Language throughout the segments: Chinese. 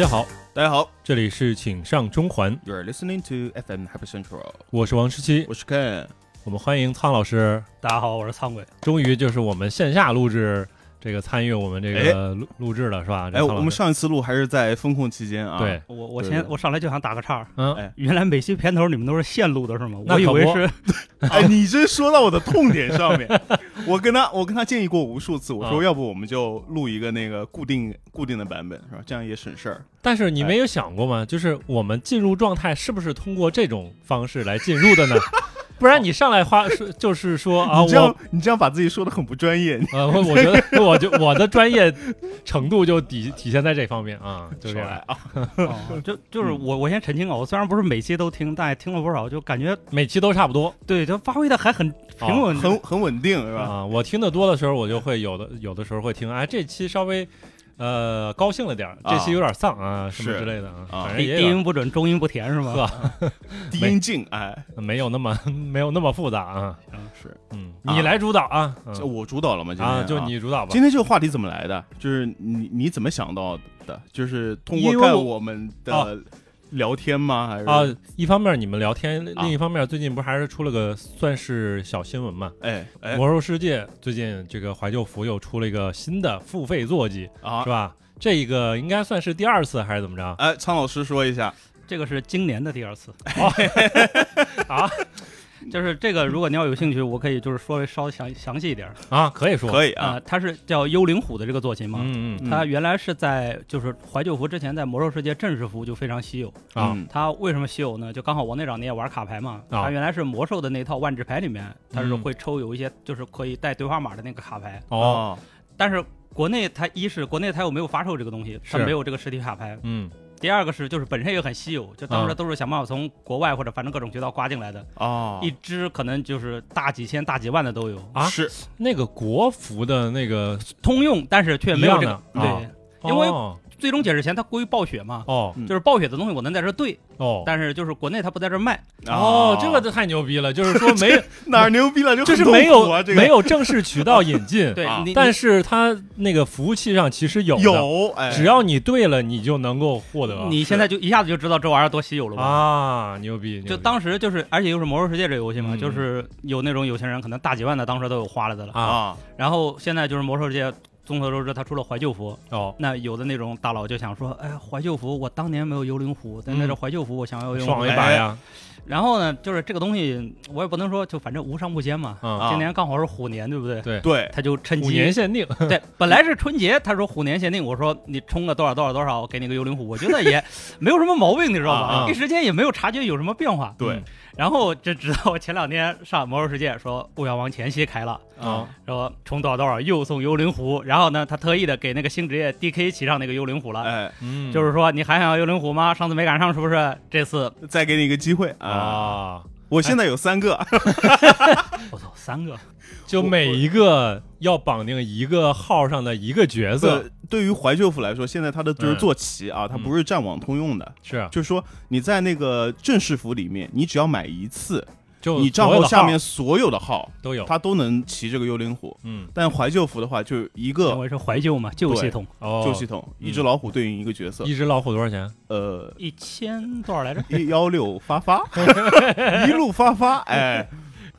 家好，大家好。这里是请上中环，，You are listening to FM Happy Central，我是王十七，我是 Ken。我们欢迎苍老师，大家好，我是苍鬼。终于就是我们线下录制这个参与我们这个录录制了是吧？哎，我们上一次录还是在风控期间啊。对，我我先我上来就想打个岔，嗯，哎原来每期片头你们都是现录的是吗？我以为是 哎，你这说到我的痛点上面。我跟他，我跟他建议过无数次，我说啊要不我们就录一个那个固定固定的版本，是吧？这样也省事儿。但是你没有想过吗？就是我们进入状态是不是通过这种方式来进入的呢？不然你上来话说 就是说啊，你这样我你这样把自己说的很不专业。呃，我 我觉得我就我的专业程度就体体现在这方面啊，就这样少来。啊！哦，就就是我我先澄清啊，我虽然不是每期都听，但也听了不少，就感觉每期都差不多对，就发挥的还很平稳，很很稳定，是吧？啊。我听得多的时候，我就会有的有的时候会听，哎，这期稍微呃高兴了点儿，这期有点丧啊，什么之类的啊，反正也低音不准，中音不甜是吗？是吧？低音静，哎，没有那么 没有那么复杂啊。是。嗯，啊你来主导啊，嗯这我主导了吗？今天啊，就。你主导吧今。天这个话题怎么来的？就是你你怎么想到的？就是通过看我们的聊天吗？还是啊，一方面你们聊天，啊另一方面最近不是还是出了个算是小新闻嘛？哎哎魔兽世界最近这个怀旧服又出了一个新的付费坐骑，啊是吧？这一个应该算是第二次还是怎么着？哎，苍老师说一下，这个是今年的第二次啊，就是这个，如果你要有兴趣，我可以就是说的稍微详详细一点啊，可以说，可以啊，啊。它是叫幽灵虎的这个坐骑嘛，嗯嗯嗯它原来是在就是怀旧服之前，在魔兽世界正式服就非常稀有。啊嗯它为什么稀有呢？就刚好王队长你也玩卡牌嘛，啊它原来是魔兽的那套万智牌里面，它是嗯会抽有一些就是可以带对话码的那个卡牌，哦，但是国内它一是国内它又没有发售这个东西，它没有这个实体卡牌。嗯第二个是就是本身也很稀有，就当啊时都是想办法从国外或者反正各种渠道刮进来的，哦，一只可能就是大几千、大几万的都有，啊？是。那个国服的那个，通用，但是却没有这个对。因为哦最终解释前它归于暴雪嘛，哦嗯就是暴雪的东西我能在这儿兑，哦但是就是国内它不在这儿卖。哦，这个太牛逼了，就是说没 哪儿牛逼了？就就是没有啊，这个没有正式渠道引进，对但是它那个服务器上其实有，有，哎，只要你对了，你就能够获得。你现在就一下子就知道这玩意儿多稀有了吧？啊，牛逼！就当时就是，而且又是魔兽世界这游戏嘛，嗯就是有那种有钱人可能大几万的，当时都有花了的了。啊啊，然后现在就是魔兽世界，众所周知，他出了怀旧服。哦，那有的那种大佬就想说，哎，怀旧服我当年没有幽灵虎，但在这嗯怀旧服我想要幽灵爽。一把呀！然后呢，就是这个东西我也不能说，就反正无商不奸嘛。今年刚好是虎年，对不对？对，对，他就趁五年机，限定，对，本来是春节，他说虎年限定，我说你充个多少多少多少，我给你个幽灵虎，我觉得也没有什么毛病，你知道吧？一时间也没有察觉有什么变化。对嗯然后就直到前两天上魔兽世界说《巫妖王前夕》开了，啊。说充多少多少又送幽灵虎，然后呢，他特意的给那个新职业 DK 骑上那个幽灵虎了，哎，嗯，就是说你还想要幽灵虎吗？上次没赶上是不是？这次再给你一个机会。啊！啊，我现在有三个，我操，三个。就每一个要绑定一个号上的一个角色。呃，对于怀旧服来说，现在它的就是嗯坐骑啊，它不是战网通用的，是。就是说你在那个正式服里面，你只要买一次，就你账所有的号号下面所有的号，都有，它都能骑这个幽灵虎。嗯但怀旧服的话，就一因个我是怀旧嘛，旧系统，哦，旧系统，嗯一只老虎对应一个角色，一只老虎多少钱？呃，一千多少来着？一幺六发发，一路发发，哎，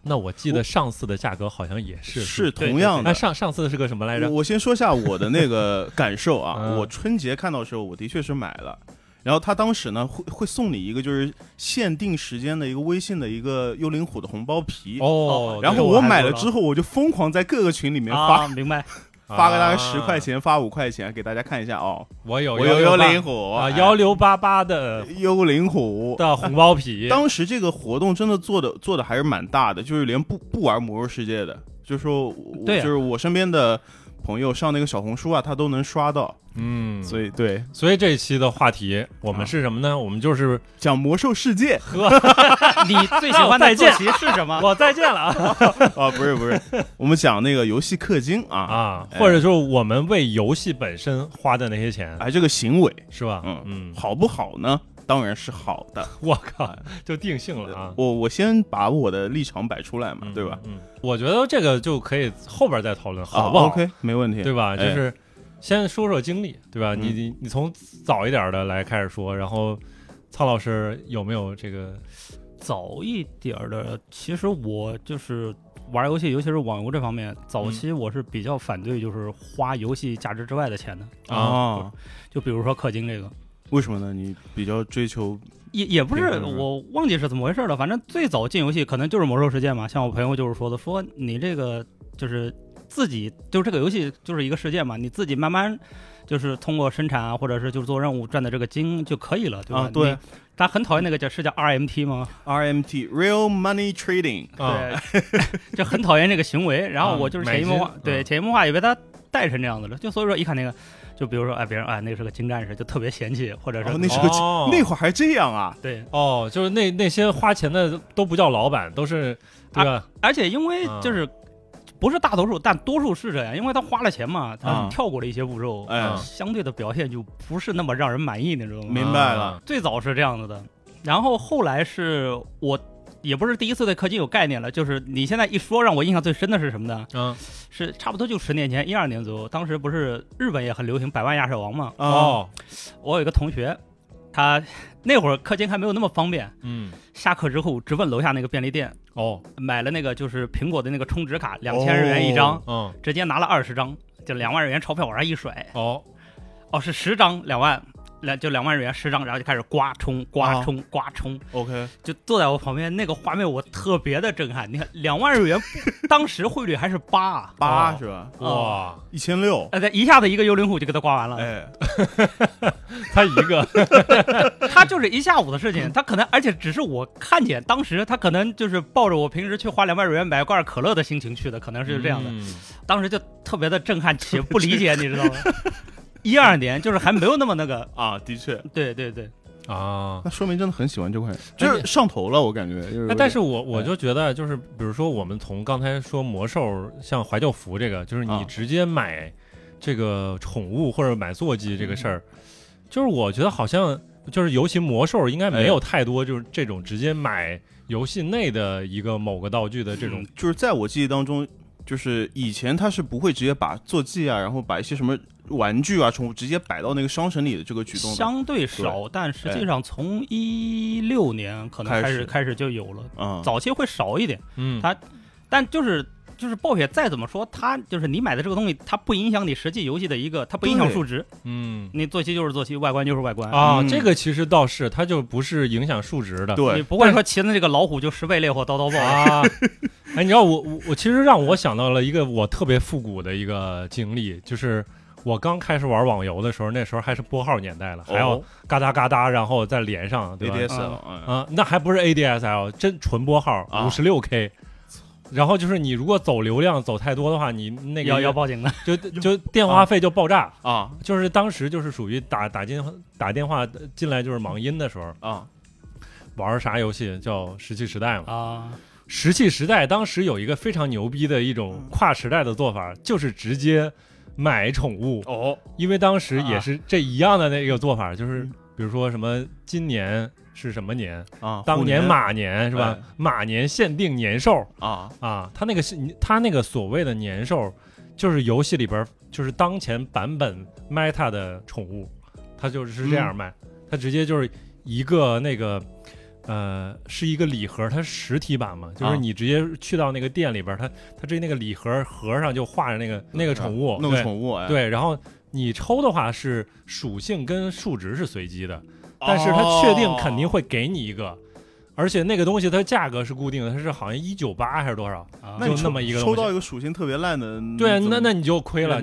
那我记得上次的价格好像也是是同样的。上上次是个什么来着？我我先说下我的那个感受啊，嗯我春节看到的时候，我的确是买了。然后他当时呢会会送你一个就是限定时间的一个微信的一个幽灵虎的红包皮，哦，然后我买了之后，我就疯狂在各个群里面发、啊，明白。发个大概十啊块，钱，发五块钱给大家看一下哦，我有我有幽灵虎虎啊，哎。幺六八八的幽灵虎。的红包皮，当时这个活动真的做的做的还是蛮大的，就是连不不玩魔兽世界的，就是说我对啊。就是我身边的朋友上那个小红书啊，他都能刷到，嗯，所以对。所以这一期的话题我们是什么呢？我们就是讲魔兽世界。你最喜欢的再见坐骑是什么？我再见了啊。啊，不是不是，我们讲那个游戏氪金啊，啊，哎。或者说我们为游戏本身花的那些钱，哎，这个行为，是吧？嗯。嗯，好不好呢？当然是好的。我靠，就定性了啊，我我先把我的立场摆出来嘛，嗯对吧？？嗯，我觉得这个就可以后边再讨论，啊好不好？？OK，没问题。对吧？就哎是先说说经历，对吧？嗯你你你从早一点的来开始说，然后苍老师有没有这个？早一点的，其实我就是玩游戏，尤其是网游这方面，早嗯期我是比较反对就是花游戏价值之外的钱的。啊，就比如说氪金这个，为什么呢？你比较追求也也不是我忘记是怎么回事了，反正最早进游戏可能就是魔兽世界嘛。像我朋友就是说的，说你这个就是自己就是这个游戏就是一个世界嘛，你自己慢慢就是通过生产啊，或者是就是做任务赚的这个金就可以了，对吧？啊？对你，他很讨厌那个叫是叫 RMT 吗？，RMT Real Money Trading 啊，对，就很讨厌这个行为。然后啊我就是潜移默化对嗯潜移默化也被他带成这样子了。就所以说一看那个，就比如说哎，别人哎那个是个金战士，就特别嫌弃，或者是哦，那是个哦那会儿还这样啊？对。哦，就是那那些花钱的都不叫老板，都是对吧？而且因为啊就是不是大多数，但多数是这样，因为他花了钱嘛，他啊跳过了一些步骤，哎啊相对的表现就不是那么让人满意，那种？明白了啊最早是这样子的，然后后来是我也不是第一次对氪金有概念了，就是你现在一说，让我印象最深的是什么呢？嗯，是差不多就十年前，一二年左右，当时不是日本也很流行百万亚瑟王嘛？啊，哦，我有一个同学，他 那会儿氪金还没有那么方便，嗯，下课之后直奔楼下那个便利店。哦，买了那个就是苹果的那个充值卡，两千日元一张，嗯，直接拿了二十张，就两万日元钞票往上一甩，哦，哦是十张两万，两就两万日元十张，然后就开始刮冲刮冲刮冲，OK，就坐在我旁边那个画面我特别的震撼。你看两万日元，当时汇率还是八啊，八哦。是吧？哇，一千六，呃，一下子一个幽灵虎就给他刮完了，哎，他一个，他就是一下午的事情，他可能而且只是我看见，当时他可能就是抱着我平时去花两万日元买罐可乐的心情去的，可能是这样的。嗯。当时就特别的震撼且不理解，你知道吗？一二年就是还没有那么那个，啊，的确，对对对，啊。那说明真的很喜欢这块，就是上头了，我感觉。就是但是我我就觉得，就是比如说，我们从刚才说魔兽，像怀旧服这个，就是你啊。直接买这个宠物或者买坐骑这个事儿，就是我觉得好像就是尤其魔兽应该没有太多就是这种直接买游戏内的一个某个道具的这种嗯就是在我记忆当中，就是以前他是不会直接把坐骑啊，然后把一些什么玩具啊、宠物直接摆到那个商城里的这个举动相对少，但实际上从一六年可能开始开始。开始就有了，嗯，早期会少一点，嗯。它但就是。就是暴雪再怎么说，它就是你买的这个东西，它不影响你实际游戏的一个，它不影响数值。嗯。你坐骑就是坐骑，外观就是外观。啊，嗯。这个其实倒是它就不是影响数值的，你对，不会说骑的这个老虎就十倍烈火刀刀爆。啊，哎，你知道我我我其实让我想到了一个我特别复古的一个经历，就是我刚开始玩网游的时候，那时候还是拨号年代了，还要哦嘎哒嘎哒，然后再连上，对吧？ADSL，嗯啊，那还不是 ADSL，真纯拨号，啊五十六 K。然后就是你如果走流量走太多的话，你那个要要报警的，就就电话费就爆炸。啊就是当时就是属于打打进打电话进来就是忙音的时候，啊玩啥游戏叫《石器时代》嘛。啊，石器时代当时有一个非常牛逼的一种跨时代的做法，就是直接买宠物，哦。因为当时也是这一样的那个做法，就是嗯。比如说什么今年是什么年，啊，当年马年是吧？哎？马年限定年兽。啊。啊，他那个是它那个所谓的年兽，就是游戏里边就是当前版本 Meta 的宠物，它就是这样卖，它直接就是一个那个。呃，是一个礼盒，它是实体版嘛，就是啊。你直接去到那个店里边，它它这那个礼盒盒上就画着那个那个宠物，弄个对。宠物哎，对，然后你抽的话是属性跟数值是随机的，但是它哦确定肯定会给你一个，而且那个东西它价格是固定的，它是好像一九八还是多少？啊。就那么一个抽到一个属性特别烂的，对那那你就亏了，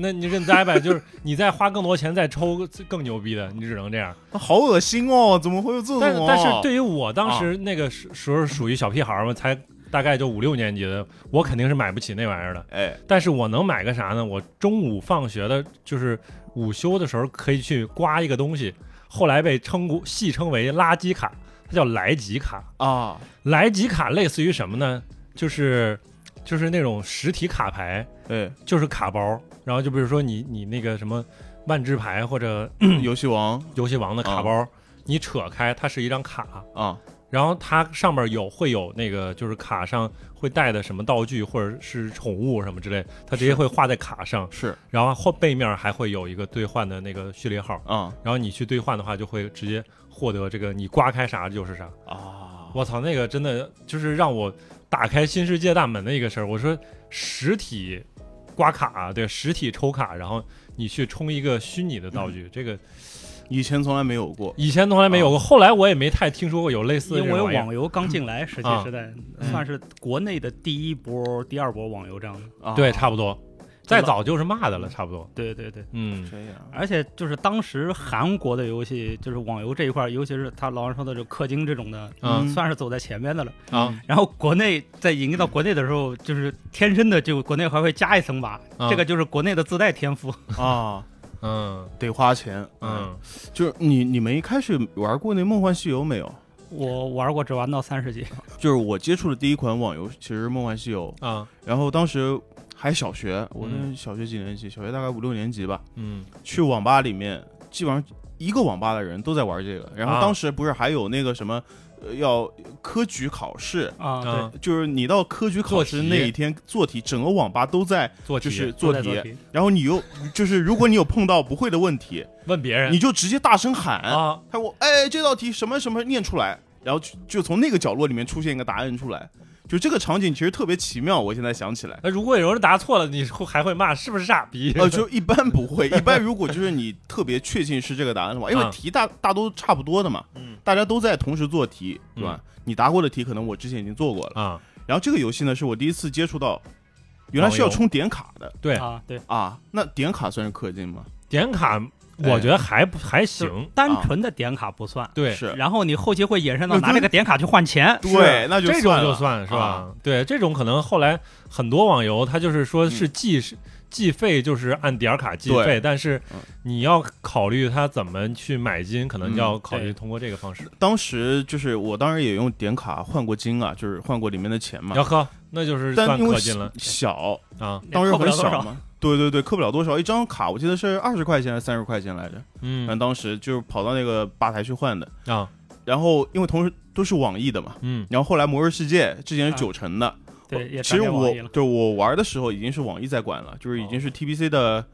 那你认栽呗，就是你再花更多钱再抽更牛逼的，你只能这样。好恶心哦，怎么会有这种哦？但但是对于我当时那个时时候属于小屁孩儿嘛，才大概就五六年级的，我肯定是买不起那玩意儿的。哎但是我能买个啥呢？我中午放学的，就是午休的时候可以去刮一个东西，后来被称过戏称为垃圾卡，它叫来吉卡。啊来吉卡类似于什么呢？就是就是那种实体卡牌，哎，就是卡包。然后就比如说你你那个什么万智牌或者 游戏王。游戏王的卡包，你扯开它是一张卡，啊。然后它上面有会有那个就是卡上会带的什么道具或者是宠物什么之类，它直接会画在卡上，是。然后后背面还会有一个兑换的那个序列号，啊。然后你去兑换的话，就会直接获得这个你刮开啥就是啥。啊，我操，那个真的就是让我打开新世界大门的一个事儿。我说实体刮卡，对，实体抽卡，然后你去充一个虚拟的道具，这个以前从来没有过。以前从来没有过，后来我也没太听说过有类似的因为网游刚进来，石器啊时代嗯算是国内的第一波、第二波网游这样的。啊对，差不多。再早就是骂的了，差不多。对对对，嗯这样而且就是当时韩国的游戏，就是网游这一块，尤其是他老王说的这氪金这种的，啊嗯算是走在前面的了。啊然后国内在引进到国内的时候，就是天生的就国内还会加一层码，啊这个就是国内的自带天赋。啊，嗯得花钱。嗯，就是你你们一开始玩过那《梦幻西游》没有？我玩过，只玩到三十级。就是我接触的第一款网游其实《梦幻西游》，啊然后当时还小学，我嗯那小学几年级？小学大概五六年级吧。嗯去网吧里面，基本上一个网吧的人都在玩这个。然后啊当时不是还有那个什么，呃，要科举考试，啊，对，啊，就是你到科举考试那一天做题，整个网吧都在做题就是做题。然后你又就是如果你有碰到不会的问题，问别人你就直接大声喊，啊他说哎这道题什么什么念出来，然后就就从那个角落里面出现一个答案出来。就这个场景其实特别奇妙，我现在想起来，那如果有人答错了，你会还会骂是不是傻逼？呃，就一般不会，一般如果就是你特别确信是这个答案的话，因为啊题大大都差不多的嘛，嗯。大家都在同时做题，对吧？你答过的题可能我之前已经做过了，啊，然后这个游戏呢是我第一次接触到，原来是要充点卡的。对，啊，对，啊，那点卡算是氪金吗？点卡我觉得还不还行，单纯的点卡不算。对，是，然后你后期会延伸到拿这个点卡去换钱。对，那就这种就算是吧。啊？对，这种可能后来很多网游它就是说是嗯。计是计费，就是按点儿卡计费，但是嗯。你要考虑它怎么去买金，可能就要考虑通过这个方式。当时就是我当时也用点卡换过金啊，就是换过里面的钱嘛。要，喝，那就是算氪金了。小，啊。当时很小嘛。对对对，氪不了多少，一张卡我记得是二十块钱还是三十块钱来着。反正当时就是跑到那个吧台去换的，啊然后因为同时都是网易的嘛，嗯然后后来魔兽世界之前是啊九成的，对，也其实我。对我玩的时候已经是网易在管了，就是已经是 TBC 的，哦，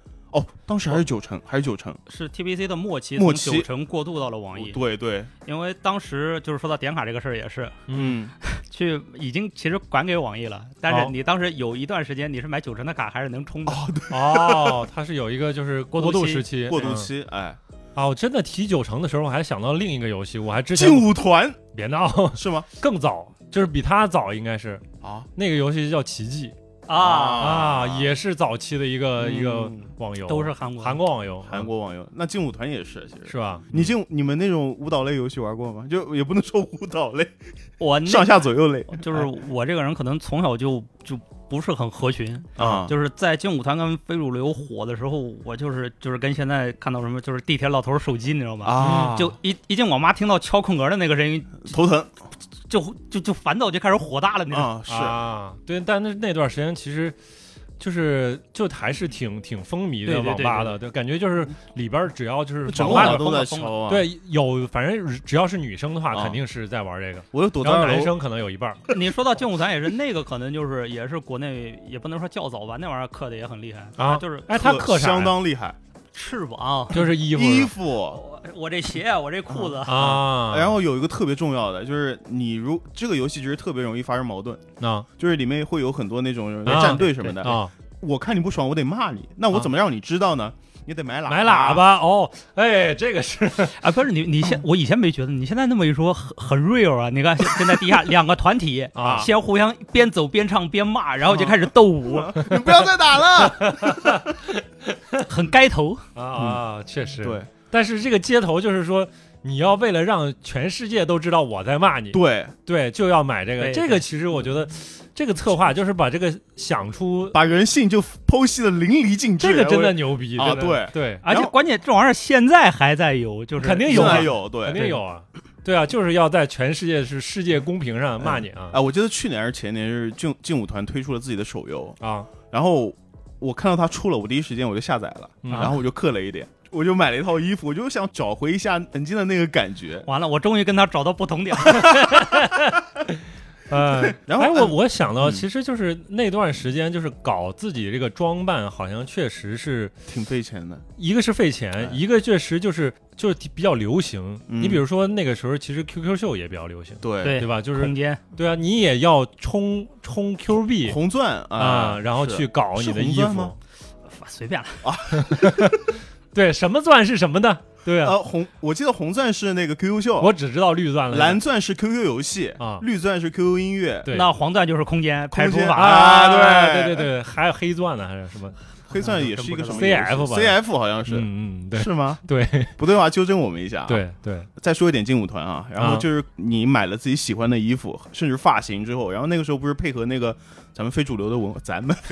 当时还是九成，还是九成，是 TBC 的末期，从末期。九成过渡到了网易。对对，因为当时就是说到点卡这个事儿，也是。嗯。去已经其实管给网易了，但哦。是你当时有一段时间你是买九成的卡还是能充的。哦，它是有一个就是过过渡时期，嗯过渡期，哎，啊。我真的提九成的时候，我还想到另一个游戏，我还之前劲舞团。别闹，是吗？更早，就是比它早，应该是。啊。那个游戏叫奇迹啊，啊，也是早期的一个一个嗯网游，都是韩国。韩国网游，韩国网游，那劲舞团也是，其实。是吧？你劲你们那种舞蹈类游戏玩过吗？就也不能说舞蹈类，我上下左右类，就是我这个人可能从小就就不是很合群，啊，就是在劲舞团跟非主流火的时候，我就是就是跟现在看到什么就是地铁老头手机，你知道吗？啊，就一一进网吧听到敲空格的那个声音，头疼 就就就烦躁，就开始火大了，那种？啊，是啊，对，但那那段时间其实。就是就还是挺挺风靡的网吧的，对，感觉就是里边只要就是整网吧里个网都在抽啊，，对有反正只要是女生的话，啊肯定是在玩这个，我又躲在二楼，然后男生可能有一半你说到劲舞团也是那个，可能就是也是国内也不能说较早吧，那玩意儿刻的也很厉害啊就是哎，他刻啥？相当厉害，翅膀，就是衣服衣服。我我这鞋，我这裤子，啊，然后有一个特别重要的，就是你如这个游戏其实特别容易发生矛盾，啊。就是里面会有很多那种啊战队什么的。啊，我看你不爽，我得骂你，那我啊。怎么让你知道呢？你得买喇买喇叭哦，哎，这个是 啊，不是你你现我以前没觉得，你现在那么一说很很 real 啊！你看现现在地下 两个团体啊先互相边走边唱边骂，然后就开始斗舞，你不要再打了。很街头。啊啊，确实，对但是这个街头就是说，你要为了让全世界都知道我在骂你，对，对，就要买这个。这个其实我觉得，这个策划就是把这个想出，把人性就剖析的淋漓尽致。这个真的牛逼啊对。对，而且关键这玩意儿现在还在有，就是肯定有有对。肯定有啊，对啊，就是要在全世界是世界公屏上骂你啊。啊，我记得去年还是前年是劲劲舞团推出了自己的手游，啊，然后我看到它出了，我第一时间我就下载了，嗯。然后我就氪了一点。我就买了一套衣服，我就想找回一下曾经的那个感觉。完了，我终于跟他找到不同点了。呃，然后哎，我我想到，嗯其实就是那段时间，就是搞自己这个装扮，好像确实是挺费钱的，一个是费钱哎，一个确实就是就是比较流行。嗯你比如说那个时候，其实 QQ 秀也比较流行，对对对吧？就是空间对啊，你也要充充 Q 币红钻啊，然后去搞你的衣服。随便了，对，什么钻是什么的？对啊，呃红，我记得红钻是那个 QQ 秀，我只知道绿钻了。蓝钻是 QQ 游戏啊绿钻是 QQ 音乐，对那黄钻就是空间排空间除法。啊对对对对，还有黑钻呢，还是什么？黑钻也是一个什么 CF 吧。CF 好像是，嗯嗯，对。是吗？对。不对的话纠正我们一下。，对对，再说一点劲舞团啊，然后啊。就是你买了自己喜欢的衣服，甚至发型之后，然后那个时候不是配合那个咱们非主流的文，咱们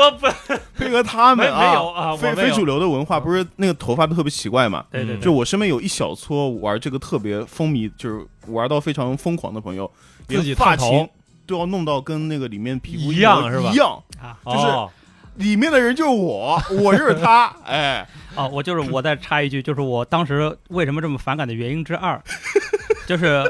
我不 配合他们没没有啊，非非主流的文化，不是那个头发都特别奇怪嘛？嗯对对对，就我身边有一小撮玩这个特别风靡，就是玩到非常疯狂的朋友，自己发型都要弄到跟那个里面皮肤一样是吧？一样，啊就是哦里面的人就是我，我就是他，哎，啊，我就是我再插一句，就是我当时为什么这么反感的原因之二，就是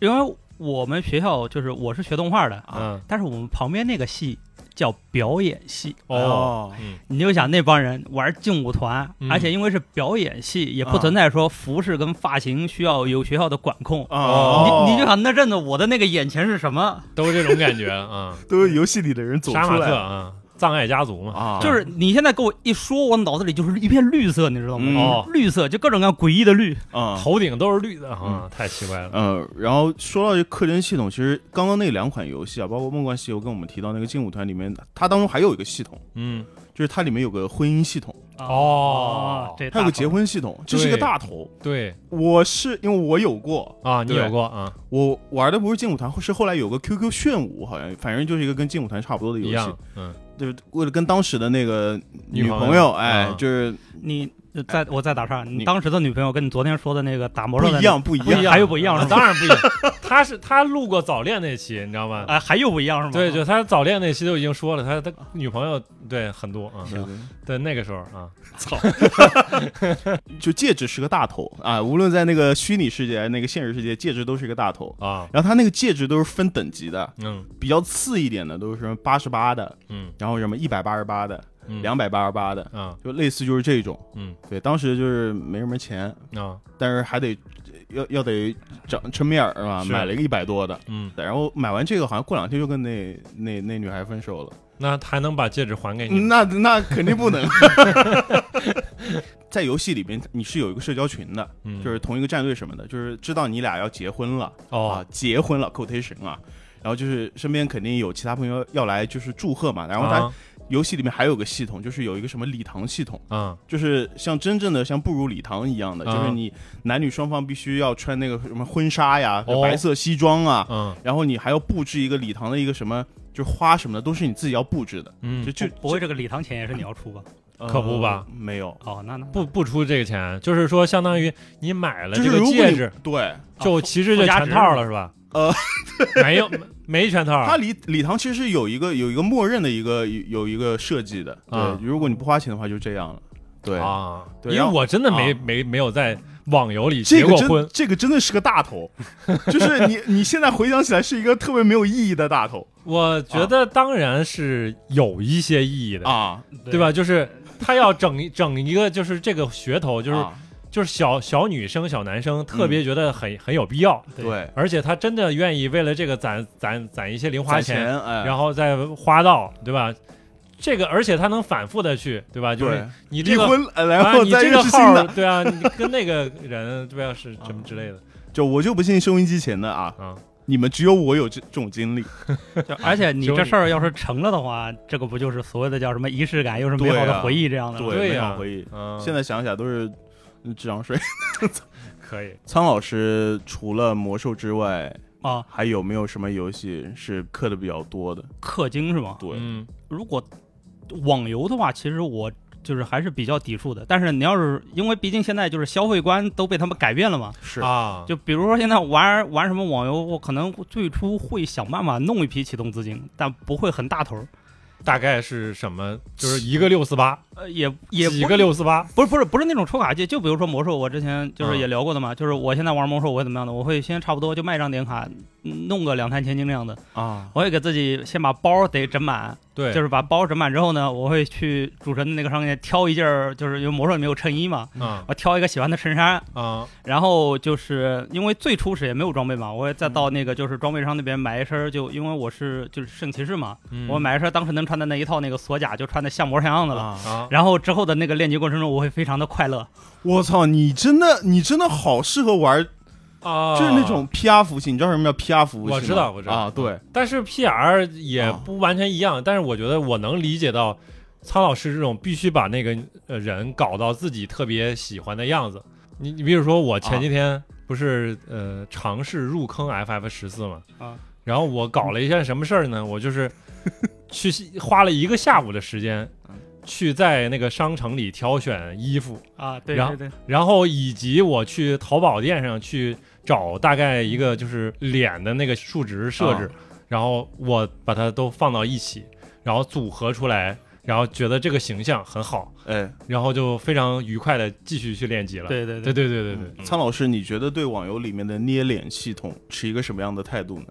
因为我们学校就是我是学动画的，嗯。但是我们旁边那个系叫表演系，哦嗯。你就想那帮人玩劲舞团，嗯。而且因为是表演系，也不啊存在说服饰跟发型需要有学校的管控。哦，你你就想那阵子我的那个眼前是什么？都是这种感觉啊，都是游戏里的人走出来。特啊，葬爱家族嘛，啊，就是你现在给我一说，我脑子里就是一片绿色，你知道吗？嗯哦绿色就各种各样诡异的绿。啊。头顶都是绿的啊，太奇怪了。嗯，然后说到这氪金系统，其实刚刚那两款游戏啊，包括《梦幻西游》跟我们提到那个劲舞团里面，它当中还有一个系统，嗯，就是它里面有个婚姻系统，哦这它有个结婚系统，这是一个大头。对我是因为我有过，啊，你对有过啊，我玩的不是劲舞团，是后来有个 QQ 炫舞，好像反正就是一个跟劲舞团差不多的游戏样，，嗯，就是为了跟当时的那个女朋友女朋友，哎，啊。就是你呃再我再打岔，你你当时的女朋友跟你昨天说的那个打魔兽的不一样，不一样还有不一样当然不一样。他是他录过早恋那期，你知道吗？哎，还有不一样是吗？对，就他早恋那期都已经说了，他他女朋友对很多啊，对对对那个时候啊，操，就戒指是个大头啊，无论在那个虚拟世界、那个现实世界，戒指都是一个大头。啊，然后他那个戒指都是分等级的，嗯比较次一点的都是什么八十八的，嗯然后什么一百八十八的、嗯，两百八十八的，啊就类似就是这种。嗯。对，当时就是没什么钱，啊但是还得要要得长撑面儿是吧？买了一个一百多的，嗯，然后买完这个好像过两天就跟那那那女孩分手了。那还能把戒指还给你？那那肯定不能。在游戏里边，你是有一个社交群的，嗯，就是同一个战队什么的，就是知道你俩要结婚了啊哦，，结婚了 quotation 啊，然后就是身边肯定有其他朋友要来就是祝贺嘛，然后他啊游戏里面还有个系统，就是有一个什么礼堂系统，嗯。就是像真正的像步入礼堂一样的，啊就是你男女双方必须要穿那个什么婚纱呀、哦。白色西装啊，嗯。然后你还要布置一个礼堂的一个什么。就是花什么的都是你自己要布置的，嗯。就，就不不会这个礼堂钱也是你要出吧？可不吧？呃没有，哦，那那。不不出这个钱，就是说相当于你买了这个戒指，对。就其实就全套了是吧？呃，没有没没全套，它礼礼堂其实是有一个有一个默认的一个有有一个设计的，对，啊如果你不花钱的话就这样了，对，啊，对因为我真的没啊。没没有在网游里这个真结过婚，这个真的是个大头，就是你你现在回想起来是一个特别没有意义的大头。我觉得当然是有一些意义的，啊，对吧？就是他要整整一个，就是这个噱头，就是、啊就是小小女生、小男生特别觉得很、很有必要，对，而且他真的愿意为了这个攒攒攒一些零花花钱，钱哎，然后再花到，对吧？这个而且他能反复的去，对吧？就是对你这个。离婚，呃然啊，你后再认这个号儿，识新的，对啊，你跟那个人，对吧？是什么之类的就我就不信收音机前的啊，啊？你们只有我有这这种经历，就而且你这事儿要是成了的话，这个不就是所谓的叫什么仪式感，又是美好的回忆这样的吗？对，美好回忆。嗯，现在想起来都是嗯智商税。可以。苍老师除了魔兽之外，啊，还有没有什么游戏是氪的比较多的？氪金是吗？对，嗯如果网游的话，其实我就是还是比较抵触的。但是你要是因为毕竟现在就是消费观都被他们改变了嘛，是啊，就比如说现在玩玩什么网游，我可能最初会想办法弄一批启动资金，但不会很大头儿。大概是什么？就是一个六四八，呃，也也不几个六四八，不是不是不是那种抽卡机，就比如说魔兽，我之前就是嗯也聊过的嘛，就是我现在玩魔兽，我会怎么样的？我会先差不多就卖张点卡，嗯弄个两三千金这样的，啊，我会给自己先把包得整满，对，就是把包整满之后呢，我会去主城的那个商店挑一件儿，就是因为魔兽里面有衬衣嘛，嗯。我挑一个喜欢的衬衫，啊然后就是因为最初始也没有装备嘛，我会再到那个就是装备商那边买一身儿，就因为我是就是圣骑士嘛，嗯。我买一身当时能穿的那一套那个锁甲，就穿的像模像样的了。然后之后的那个练级过程中，我会非常的快乐。我操，你真的你真的好适合玩，啊，就是那种 PR 服务器，你知道什么叫 PR 服务器吗？我知道我知道啊，对，但是 PR 也啊不完全一样，但是我觉得我能理解到苍老师这种必须把那个呃人搞到自己特别喜欢的样子。你你比如说我前几天不是、呃尝试入坑 FF 十四嘛，啊，然后我搞了一件什么事儿呢？我就是 去花了一个下午的时间嗯。去在那个商城里挑选衣服，啊，对然后对对，然后以及我去淘宝店上去找大概一个就是脸的那个数值设置，啊。然后我把它都放到一起，然后组合出来，然后觉得这个形象很好，哎，然后就非常愉快的继续去练级了。对对对。对对对对，嗯。苍老师，你觉得对网游里面的捏脸系统持一个什么样的态度呢？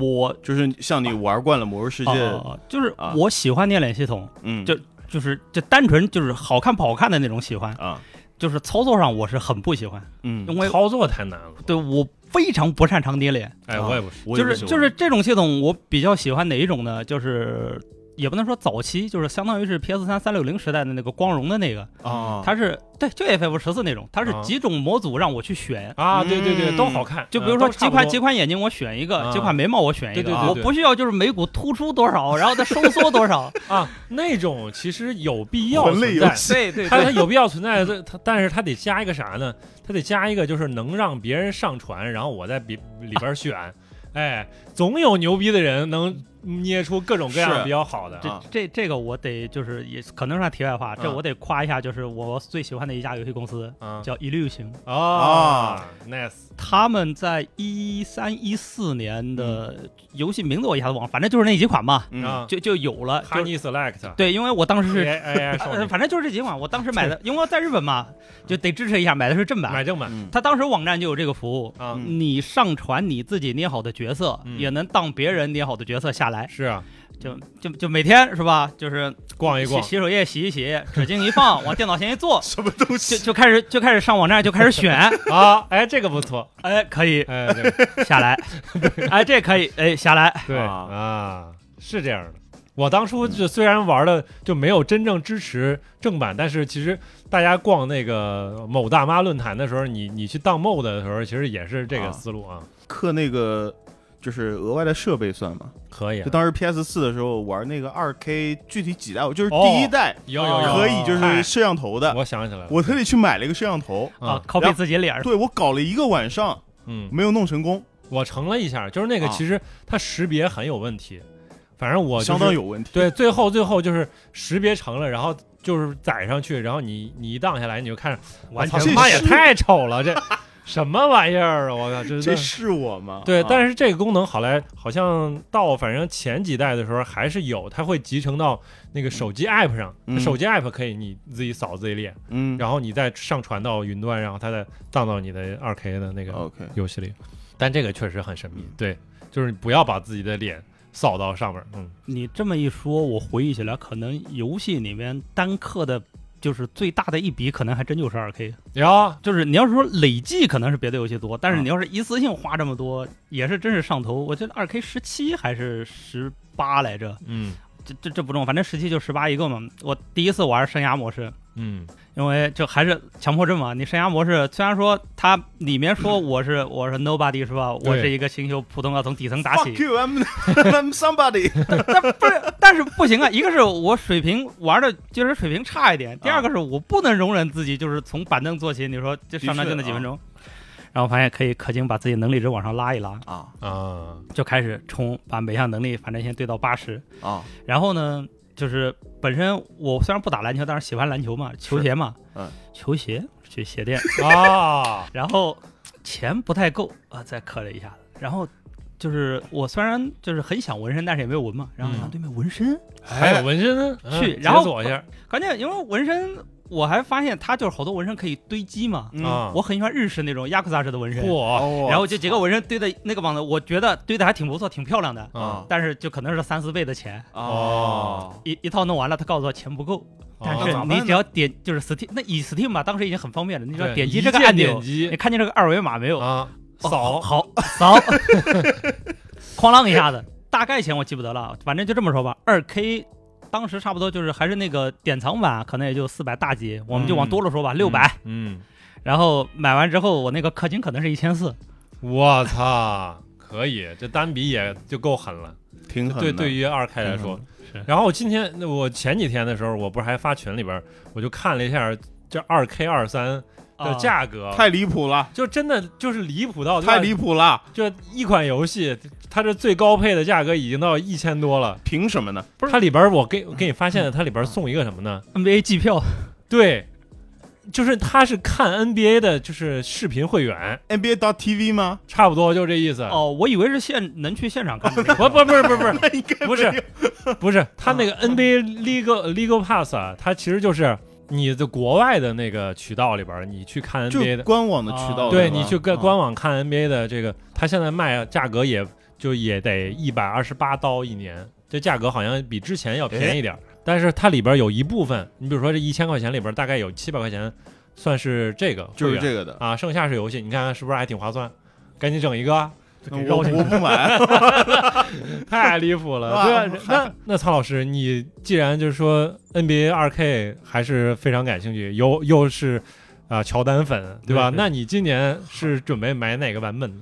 我就是像你玩惯了《魔兽世界》啊，就是啊我喜欢捏脸系统，嗯，就就是就单纯就是好看不好看的那种喜欢，啊，就是操作上我是很不喜欢，嗯，因为操作太难了。对我非常不擅长捏脸，哎，啊我也不是。就是就是这种系统，我比较喜欢哪一种呢？就是也不能说早期，就是相当于是 PS 三三六零时代的那个光荣的那个，啊，它是对就 FF 十四那种，它是啊几种模组让我去选。啊，对对对，嗯都好看。就比如说几款几款，眼睛我选一个，啊几款眉毛我选一个，对对对对我不需要就是眉骨突出多少，然后再收缩多少。啊，那种其实有必要存在对对对，它它有必要存在，这它但是它得加一个啥呢？它得加一个就是能让别人上传，然后我在里里边选，哎，总有牛逼的人能捏出各种各样是。比较好的。这啊。这这个我得就是也可能是题外话，这啊我得夸一下，就是我最喜欢的一家游戏公司啊叫 Illusion，啊，nice，他们在一三一四年的嗯。游戏名字我一下子忘了，反正就是那几款嘛，就就有了。就，Honey Select，对，因为我当时是。反正就是这几款，我当时买的，因为我在日本嘛，就得支持一下，买的是正版。买正版。嗯他当时网站就有这个服务，你上传你自己捏好的角色，嗯也能当别人捏好的角色下来，是啊，就就就每天是吧？就是逛一逛，洗手液洗一洗，纸巾一放，往电脑前一坐，什么东就西？就就开始就开始上网站，就开始选，啊，哎，这个不错，哎，可以 下来，哎，这可以，哎，下来，对啊啊，是这样的。我当初就虽然玩的就没有真正支持正版，但是其实大家逛那个某大妈论坛的时候，你你去当 mod 的时候，其实也是这个啊思路啊，刻那个就是额外的设备算吗？可以啊就当时 PS 四的时候玩那个二 K，具体几代？我就是哦第一代有有有可以就是摄像头的，我想起来了，我特地去买了一个摄像头，啊啊，，copy 自己脸儿，对我搞了一个晚上嗯，没有弄成功，我成了一下，就是那个啊其实它识别很有问题，反正我、就是、相当有问题。对，最后最后就是识别成了，然后就是载上去，然后你你一荡下来，你就看着，完全我操，他妈也太丑了，这什么玩意儿啊！我靠，这这是我吗？对，啊但是这个功能好来好像到反正前几代的时候还是有，它会集成到那个手机 app 上，嗯手机 app 可以你自己扫自己脸，嗯，然后你再上传到云端，然后它再荡到你的二 K 的那个游戏里。但这个确实很神秘，对，就是你不要把自己的脸扫到上面，嗯，你这么一说，我回忆起来，可能游戏里面单刻的，就是最大的一笔，可能还真就是二 K。呀，就是你要是说累计，可能是别的游戏多，但是啊你要是一次性花这么多，也是真是上头。我记得二 K 十七还是十八来着，嗯这这这不重要，反正十七就十八一个嘛。我第一次玩生涯模式，嗯因为就还是强迫症嘛。你生涯模式虽然说它里面说我是我是 nobody 是吧？我是一个新秀，普通要从底层打起 Fuck。you，I'm I'm somebody。但不是，但是不行啊！一个是我水平玩的就是水平差一点，第二个是我不能容忍自己就是从板凳坐起。你说就上来就那几分钟，然后发现可以氪金把自己能力值往上拉一拉，啊啊，就开始冲，把每项能力反正先堆到八十。啊，然后呢，就是本身我虽然不打篮球，但是喜欢篮球嘛，球鞋嘛，嗯，球鞋去鞋店，啊，然后钱不太够啊，再磕了一下子，然后就是我虽然就是很想纹身，但是也没有纹嘛。然后嗯看对面纹身，还有纹身去然后解锁一下。关键因为纹身，我还发现他就是好多纹身可以堆积嘛。嗯。啊，我很喜欢日式那种亚克萨式的纹身，哇哦然后就几个纹身堆在那个网子，我觉得堆的还挺不错，挺漂亮的。啊。但是就可能是三四倍的钱，哦，一一套弄完了，他告诉我钱不够，但哦是你只要点就是 Steam，那以 Steam 吧，当时已经很方便了，你只要点击这个按钮你看见这个二维码没有？啊，哦扫。好扫，哐啷一下子，大概钱我记不得了，反正就这么说吧。二 K 当时差不多就是还是那个典藏版，可能也就四百大几，我们就往多了说吧，六百。嗯，然后买完之后，我那个氪金可能是一千四，我操，可以，这单笔也就够狠了。挺狠的。对，对于二 K 来说，是然后我今天那我前几天的时候，我不是还发群里边，我就看了一下这二 K 二三的啊价格，太离谱了，就真的就是离谱到太离谱了，就一款游戏，它这最高配的价格已经到一千多了。凭什么呢？不是它里边我给我给你发现了，它里边送一个什么呢？NBA 季票，对，就是它是看 NBA 的，就是视频会员，NBA TV 吗？差不多就这意思。哦，我以为是现能去现场看。不不不是不是不是 那应该不是不是，它那个 NBA Legal Legal Pass 啊，它其实就是你的国外的那个渠道里边儿，你去看 NBA 的，官网的渠道啊对你去官啊官网看 NBA 的这个，它现在卖价格也就也得一百二十八刀一年，这价格好像比之前要便宜点儿。但是它里边有一部分，你比如说这一千块钱里边大概有七百块钱算是这个就是这个的。啊，剩下是游戏，你看看是不是还挺划算？赶紧整一个啊，那我我不买，太离谱了，哇对吧？还那那曹老师，你既然就是说 NBA 二 K 还是非常感兴趣，又又是啊、乔丹粉，对吧？对对那你今年是准备买哪个版本？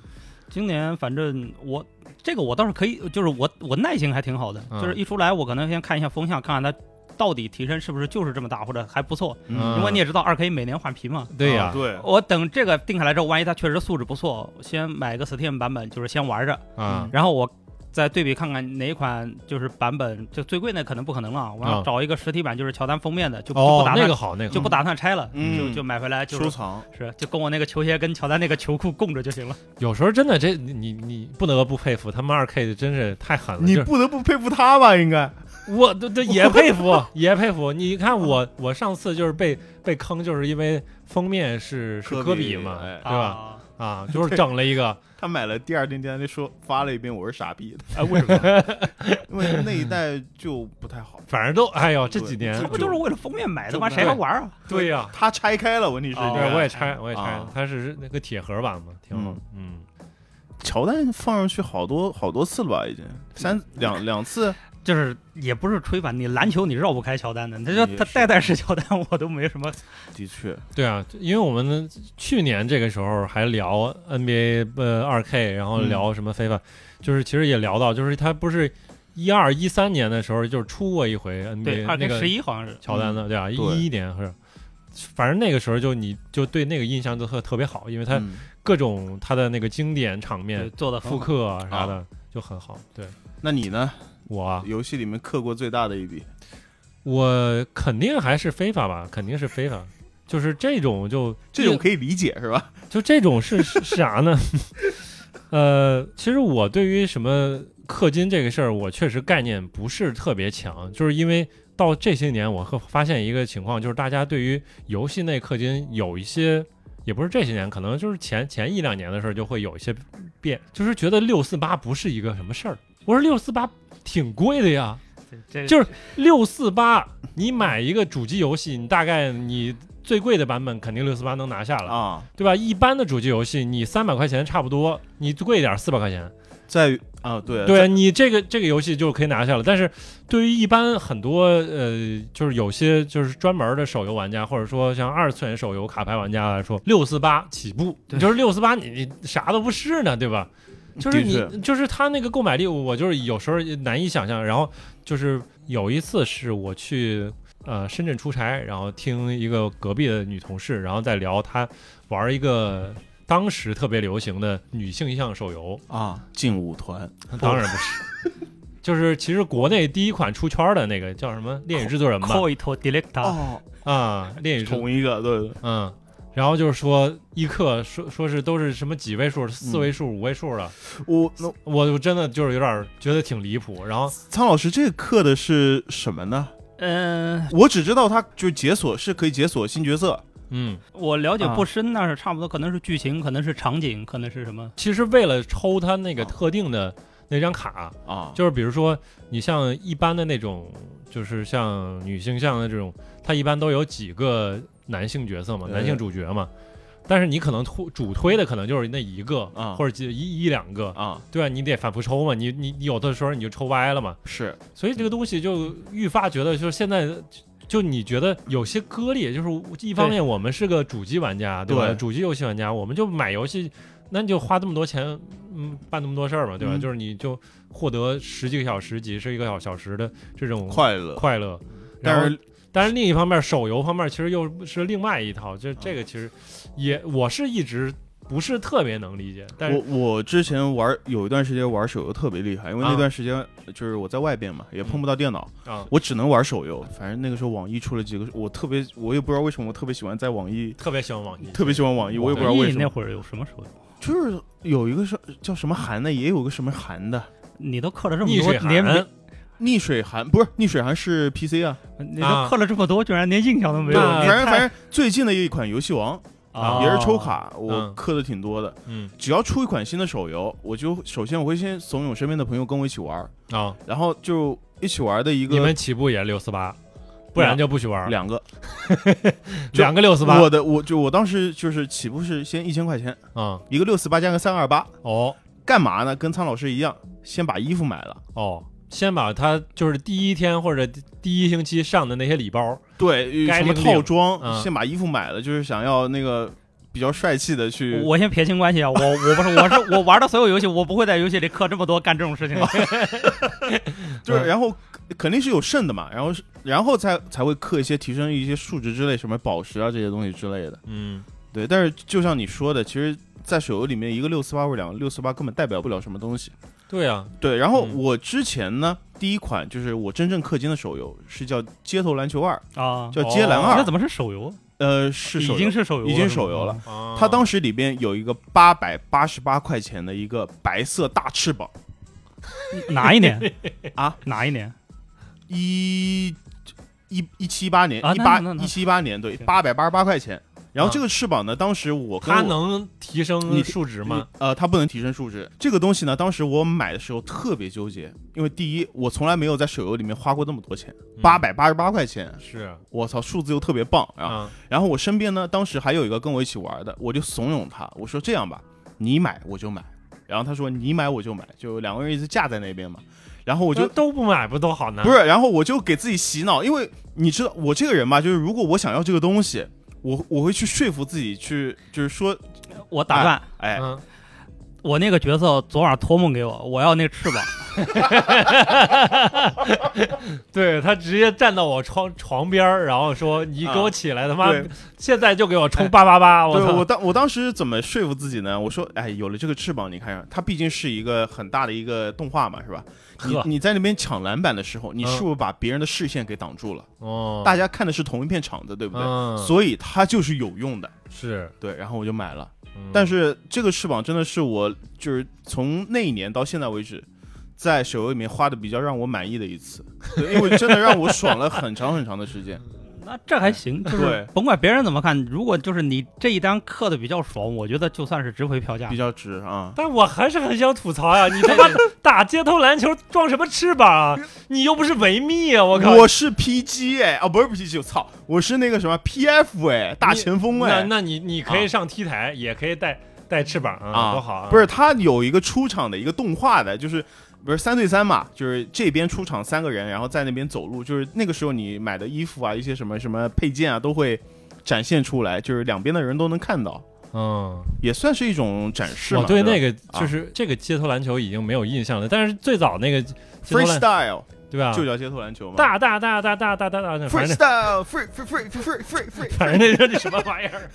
今年反正我这个我倒是可以，就是我我耐心还挺好的，嗯就是一出来我可能先看一下风向，看看它到底提升是不是就是这么大，或者还不错。嗯因为你也知道二 K 每年换皮嘛。对呀、啊对，我等这个定下来之后，万一它确实素质不错，先买个 Steam 版本，就是先玩着，嗯，然后我再对比看看哪一款就是版本，就最贵那可能不可能了，我要啊找一个实体版，就是乔丹封面的，就不，打算那个好，那个就不打算拆了，嗯就就买回来就是收藏。是就跟我那个球鞋跟乔丹那个球裤供着就行了。有时候真的这你你你不得不佩服他们二 K 真是太狠了，你不得不佩服他吧？应该我对对也佩服也佩服。你看我我上次就是被被坑，就是因为封面是是科比嘛，对吧？啊？就是整了一个，他买了第二天，第三天说发了一遍，我是傻逼的，哎，为什么？因为那一代就不太好。反正都哎呦，这几年这不就是为了封面买的吗？谁还玩啊？对呀、他拆开了，问题是对，我也拆，我也拆他，是那个铁盒版嘛，挺好。嗯，乔丹放上去好多好多次了吧？已经三两两次，就是也不是吹吧，你篮球你绕不开乔丹的，他说他代代是乔丹，我都没什么。的确，对啊，因为我们去年这个时候还聊 NBA 呃二 K，然后聊什么非法，就是其实也聊到，就是他不是一二一三年的时候就是出过一回对，NBA 二那个十一好像是。乔丹的，对啊？一一年是。反正那个时候就你就对那个印象都特特别好，因为他嗯各种他的那个经典场面做的复刻啊啥的就很好。对那你呢？我啊，游戏里面氪过最大的一笔，我肯定还是非法吧，肯定是非法。就是这种就这种可以理解是吧？就这种是是是啥呢？呃，其实我对于什么氪金这个事儿，我确实概念不是特别强，就是因为到这些年，我会发现一个情况，就是大家对于游戏内氪金有一些，也不是这些年，可能就是前前一两年的事儿就会有一些变，就是觉得六四八不是一个什么事儿。我说六四八挺贵的呀，就是六四八，你买一个主机游戏，你大概你最贵的版本肯定六四八能拿下了。啊，对吧？一般的主机游戏，你三百块钱差不多，你贵一点四百块钱，在于啊，对对你这个这个游戏就可以拿下了。但是对于一般很多呃，就是有些就是专门的手游玩家，或者说像二次元手游卡牌玩家来说，六四八起步，你就是六四八，你你啥都不是呢，对吧？就是你，就是他那个购买力，我就是有时候难以想象。然后就是有一次是我去呃深圳出差，然后听一个隔壁的女同事，然后在聊她玩一个当时特别流行的女性向手游，啊，劲舞团。当然不是，就是其实国内第一款出圈的那个叫什么《恋与制作人》吧。啊，《恋与制作同一个，对对，嗯，然后就是说一克说说是都是什么几位数、四位数、五位数的，我那我真的就是有点觉得挺离谱。然后苍老师这个刻的是什么呢？嗯，我只知道它就是解锁是可以解锁新角色，嗯，我了解啊不深，但是差不多可能是剧情，可能是场景，可能是什么。其实为了抽他那个啊特定的那张卡，啊，就是比如说你像一般的那种，就是像女性向的这种，它一般都有几个男性角色嘛，男性主角嘛。但是你可能推主推的可能就是那一个，啊。或者几一一两个，啊。对吧？你得反复抽嘛，你你你有的时候你就抽歪了嘛，是。所以这个东西就愈发觉得，就是现在就你觉得有些割裂，就是一方面我们是个主机玩家，对。吧？对主机游戏玩家，我们就买游戏，那你就花这么多钱，嗯，办那么多事儿嘛，对吧？嗯。就是你就获得十几个小时、几十一个小小时的这种快乐，快乐，但是但是另一方面，手游方面其实又是另外一套，就这个其实也我是一直不是特别能理解，但我是我之前玩有一段时间玩手游特别厉害，因为啊那段时间就是我在外边嘛，也碰不到电脑，啊，我只能玩手游。反正那个时候网易出了几个，我特别我也不知道为什么我特别喜欢在网易，特别喜欢网易，特别喜欢网易，我也不知道为什么，那会儿有什么手游？就是有一个是叫什么韩的，也有个什么韩的。你都氪了这么多，连寒逆水寒不是逆水寒是 PC 啊，你都啊氪了这么多，居然连印象都没有。反正反正最近的一款游戏王啊。也是抽卡，我嗯。氪的挺多的。嗯。只要出一款新的手游，我就首先我会先怂恿身边的朋友跟我一起玩，啊，然后就一起玩的一个你们起步也六四八，不然就不许玩。两个，就 两个六四八。我的我就我当时就是起步是先一千块钱，啊，一个六四八加个三二八，哦。干嘛呢？跟苍老师一样，先把衣服买了。哦，先把他就是第一天或者第第一星期上的那些礼包，对，什么套装，嗯先把衣服买了，就是想要那个比较帅气的去。我先撇清关系啊，我我不是我是我玩的所有游戏，我不会在游戏里氪这么多干这种事情的。就是，嗯然后肯定是有剩的嘛，然后是，然后才才会刻一些提升一些数值之类，什么宝石啊这些东西之类的。嗯对，但是就像你说的，其实，在手游里面，一个六四八或者两个六四八根本代表不了什么东西。对啊，对，然后嗯。我之前呢，第一款就是我真正氪金的手游是叫《街头篮球二》，啊，叫《街篮哦二那》，怎么是手游？呃，是手游。已经是手游了，已经手游了。啊。它当时里边有一个八百八十八块钱的一个白色大翅膀，哪一年？啊？哪一年？一一一七八年，啊一八一七八年，对，行。八百八十八块钱。然后啊这个翅膀呢，当时我跟我它能提升数值吗？呃，它不能提升数值。这个东西呢，当时我买的时候特别纠结，因为第一，我从来没有在手游里面花过那么多钱，嗯八百八十八块钱，是我操，数字又特别棒啊。啊然后我身边呢，当时还有一个跟我一起玩的，我就怂恿他，我说这样吧，你买我就买。然后他说你买我就买，就两个人一直架在那边嘛。然后我就就都不买不都好难？不是，然后我就给自己洗脑，因为你知道我这个人嘛，就是如果我想要这个东西，我我会去说服自己去，就是说，我打断，哎，嗯，我那个角色昨晚托梦给我，我要那翅膀。对他直接站到我床床边儿，然后说：“你给我起来，他妈啊现在就给我充八八八！”我！对我当我当时怎么说服自己呢？我说，哎，有了这个翅膀，你看，它毕竟是一个很大的一个动画嘛，是吧？你你在那边抢篮板的时候，你嗯是不是把别人的视线给挡住了？哦，大家看的是同一片场子，对不对？嗯所以它就是有用的。是，对，然后我就买了。但是这个翅膀真的是我就是从那一年到现在为止，在手游里面花的比较让我满意的一次，因为真的让我爽了很长很长的时间。那这还行，就 对是甭管别人怎么看，如果就是你这一单刻的比较爽，我觉得就算是值回票价比。较值啊。但我还是很想吐槽呀！你他妈 打街头篮球装什么翅膀啊？你又不是维密啊！我靠！我是 PG 哎，啊不是 PG，我操，我是那个什么 PF 哎，大前锋那哎，那你你可以上 T 台，也可以带带翅膀啊多好啊！不是，他有一个出场的一个动画的，就是不是三对三嘛，就是这边出场三个人，然后在那边走路，就是那个时候你买的衣服啊，一些什么什么配件啊，都会展现出来，就是两边的人都能看到，嗯，也算是一种展示嘛。我对那个就是这个街头篮球已经没有印象了，但是最早那个 freestyle 对吧？就叫街头篮球嘛。大大大大大大大大，freestyle free free free free free free，反正那是那什么玩意儿。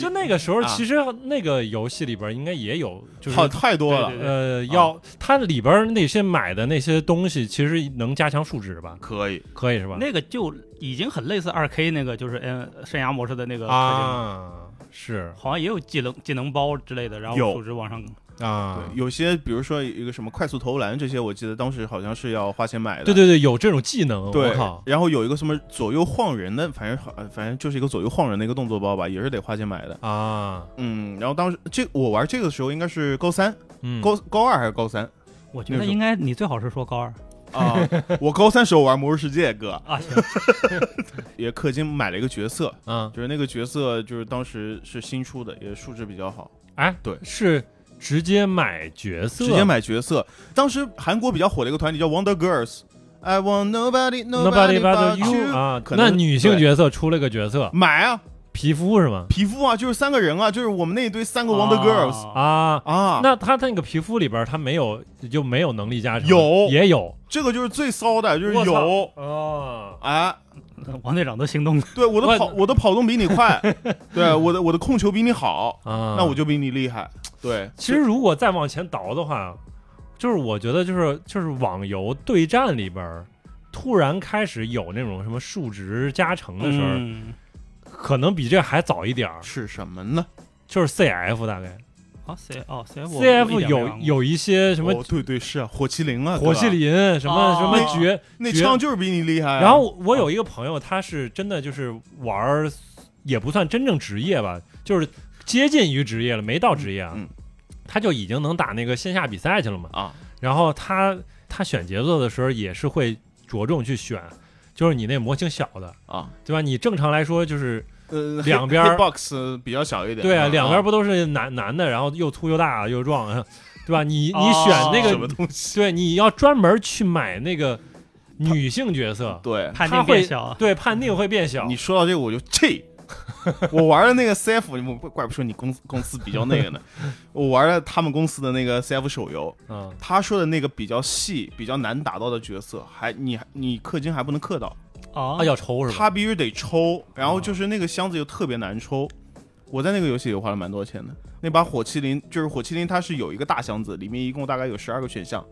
就那个时候，啊其实那个游戏里边应该也有，就是好太多了呃，要它里边那些买的那些东西，其实能加强数值吧？可以。可以是吧？那个就已经很类似二 K 那个，就是嗯生涯模式的那个。啊，是好像也有技能技能包之类的，然后数值往上。啊，对，有些比如说一个什么快速投篮这些，我记得当时好像是要花钱买的。对对对，有这种技能，对我靠，然后有一个什么左右晃人的，反正反正就是一个左右晃人的一个动作包吧，也是得花钱买的。啊，嗯，然后当时这我玩这个的时候应该是高三、嗯，高高二还是高三？我觉得应该你最好是说高二。啊？我高三时候玩魔兽世界，哥。啊，行。也氪金买了一个角色，嗯，就是那个角色就是当时是新出的，也数值比较好，哎，对。是直接买角色，直接买角色。当时韩国比较火的一个团体叫 Wonder Girls。I want nobody Nobody but you 啊，那女性角色出了个角色，买啊，皮肤是吗？皮肤啊，就是三个人啊，就是我们那一堆三个 Wonder Girls 啊，啊。那他那个皮肤里边他没有就没有能力加成，有。也有，这个就是最骚的，就是有。啊，啊，王队长都心动了。对我的跑我的跑动比你快，对我的我的控球比你好，啊，那我就比你厉害。对，其实如果再往前倒的话，就是我觉得就是就是网游对战里边儿突然开始有那种什么数值加成的时候，嗯可能比这还早一点儿，是什么呢？就是 CF 大概啊，C 哦 C F CF 有有一些什么哦，对对是啊，火麒麟啊，火麒，麟什么哦什么绝，那绝枪就是比你厉害啊。然后我有一个朋友，他是真的就是玩儿，也不算真正职业吧，就是接近于职业了，没到职业啊，嗯嗯他就已经能打那个线下比赛去了嘛。啊，然后他他选节奏的时候也是会着重去选，就是你那模型小的，啊，对吧？你正常来说就是呃，两边 box 比较小一点，对啊，两边啊不都是男男的，然后又粗又大又壮，对吧？你你哦选那个什么个，东西？对，你要专门去买那个女性角色，对，判他会定变小啊。对，判定会变小。你说到这个我就气。我玩的那个 CF，我怪不说你公公司比较那个呢。我玩了他们公司的那个 CF 手游，嗯他说的那个比较细、比较难打到的角色，还你你氪金还不能氪到，啊啊，要抽是吧？他必须得抽，然后就是那个箱子又特别难抽。我在那个游戏里花了蛮多钱的。那把火麒麟就是火麒麟，它是有一个大箱子，里面一共大概有十二个选项。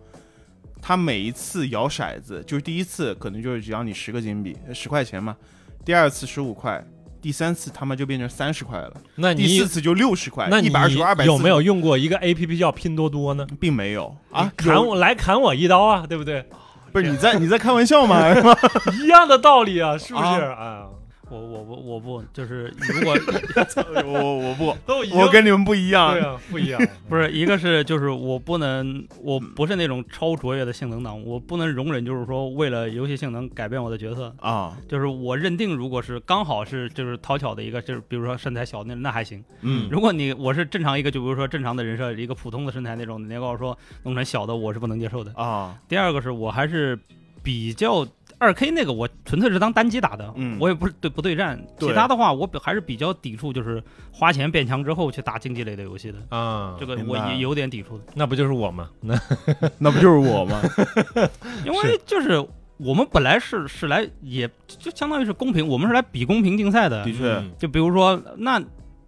它每一次摇骰子，就是第一次可能就是只要你十个金币，十块钱嘛，第二次十五块，第三次他妈就变成三十块了，那你第四次就六十块，那你一百二十二百有没有用过一个 A P P 叫拼多多呢？并没有啊，砍我来砍我一刀啊，对不对？不是你在你在开玩笑吗？一样的道理啊，是不是？啊啊，我我我我不就是如果 我我不，都已经我跟你们不一样对。啊，不一样。不是一个是就是我不能我不是那种超卓越的性能党，我不能容忍就是说为了游戏性能改变我的角色。啊，就是我认定，如果是刚好是就是讨巧的一个，就是比如说身材小那那还行。嗯如果你我是正常一个，就比如说正常的人设，一个普通的身材那种，你要跟我说弄成小的，我是不能接受的。啊，第二个是我还是比较二 K 那个，我纯粹是当单机打的，嗯我也不是对不对战。对其他的话，我比还是比较抵触，就是花钱变强之后去打竞技类的游戏的。啊，这个我也有点抵触的，那不就是我吗？那 那不就是我吗？因为就是我们本来是是来也就相当于是公平，我们是来比公平竞赛的的。确，嗯就比如说，那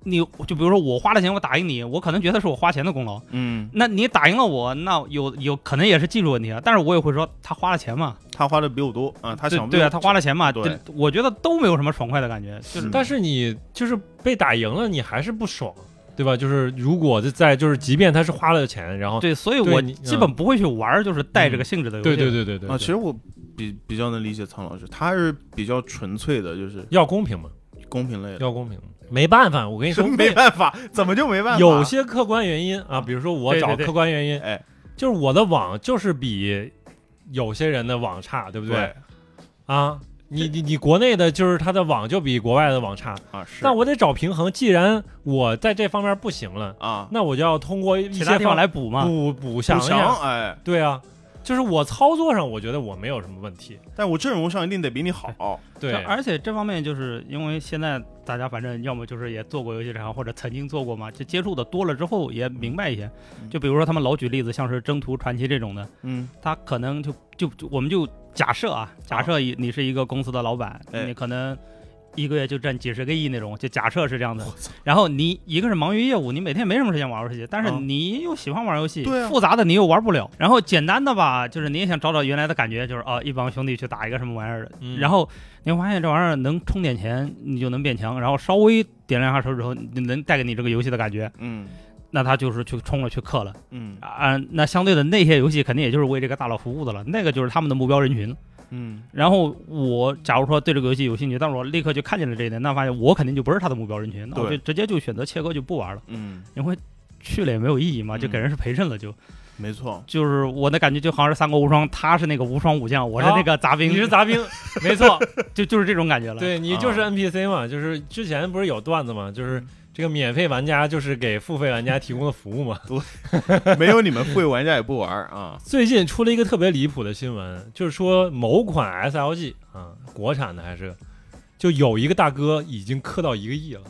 你就比如说我花了钱我打赢你，我可能觉得是我花钱的功劳。嗯，那你打赢了我，那有有可能也是技术问题啊。但是我也会说他花了钱嘛，他花的比我多啊，他想对对啊，他花了钱嘛，对我觉得都没有什么爽快的感觉，就是嗯但是你就是被打赢了，你还是不爽，对吧？就是如果在就是，即便他是花了钱，然后对，所以我基本不会去玩儿就是带这个性质的游戏。对对对对对啊，其实我比比较能理解苍老师，他是比较纯粹的，就是要公平嘛，公平类的。要公平。没办法，我跟你说，没办法，怎么就没办法？有些客观原因啊，比如说我找客观原因，哎，就是我的网就是比有些人的网差，对不对啊，你你你国内的就是它的网就比国外的网差，啊是，那我得找平衡。既然我在这方面不行了，啊那我就要通过一其他地方些方来补嘛。补补强补一下。强，哎，对啊，就是我操作上，我觉得我没有什么问题。但我阵容上一定得比你好。对这，而且这方面就是因为现在大家反正要么就是也做过游戏厂，或者曾经做过嘛，就接触的多了之后也明白一些。嗯就比如说他们老举例子，像是《征途传奇》这种的，嗯他可能就就就我们就假设啊，假设你你是一个公司的老板，哎你可能一个月就赚几十个亿那种，就假设是这样的。然后你一个是忙于业务，你每天没什么时间玩游戏，但是嗯你又喜欢玩游戏，复杂的你又玩不了。然后简单的吧，就是你也想找找原来的感觉，就是哦，一帮兄弟去打一个什么玩意儿的，嗯然后你会发现这玩意儿能充点钱，你就能变强，然后稍微点两下手指头，你能带给你这个游戏的感觉，嗯那他就是去冲了去氪了嗯啊。那相对的那些游戏肯定也就是为这个大佬服务的了，那个就是他们的目标人群。嗯。然后我假如说对这个游戏有兴趣，但是我立刻就看见了这一点，那发现我肯定就不是他的目标人群，那我就直接就选择切割就不玩了，嗯，因为去了也没有意义嘛，就给嗯。人是陪衬了就，没错，就是我的感觉就好像是三国无双，他是那个无双武将，我是那个杂兵，你是杂兵，没错，就就是这种感觉了。对你就是啊。NPC 嘛，就是之前不是有段子嘛，就是这个免费玩家就是给付费玩家提供的服务嘛。对没有你们付费玩家也不玩啊。最近出了一个特别离谱的新闻，就是说某款 SLG 啊，国产的还是，就有一个大哥已经氪到一个亿了。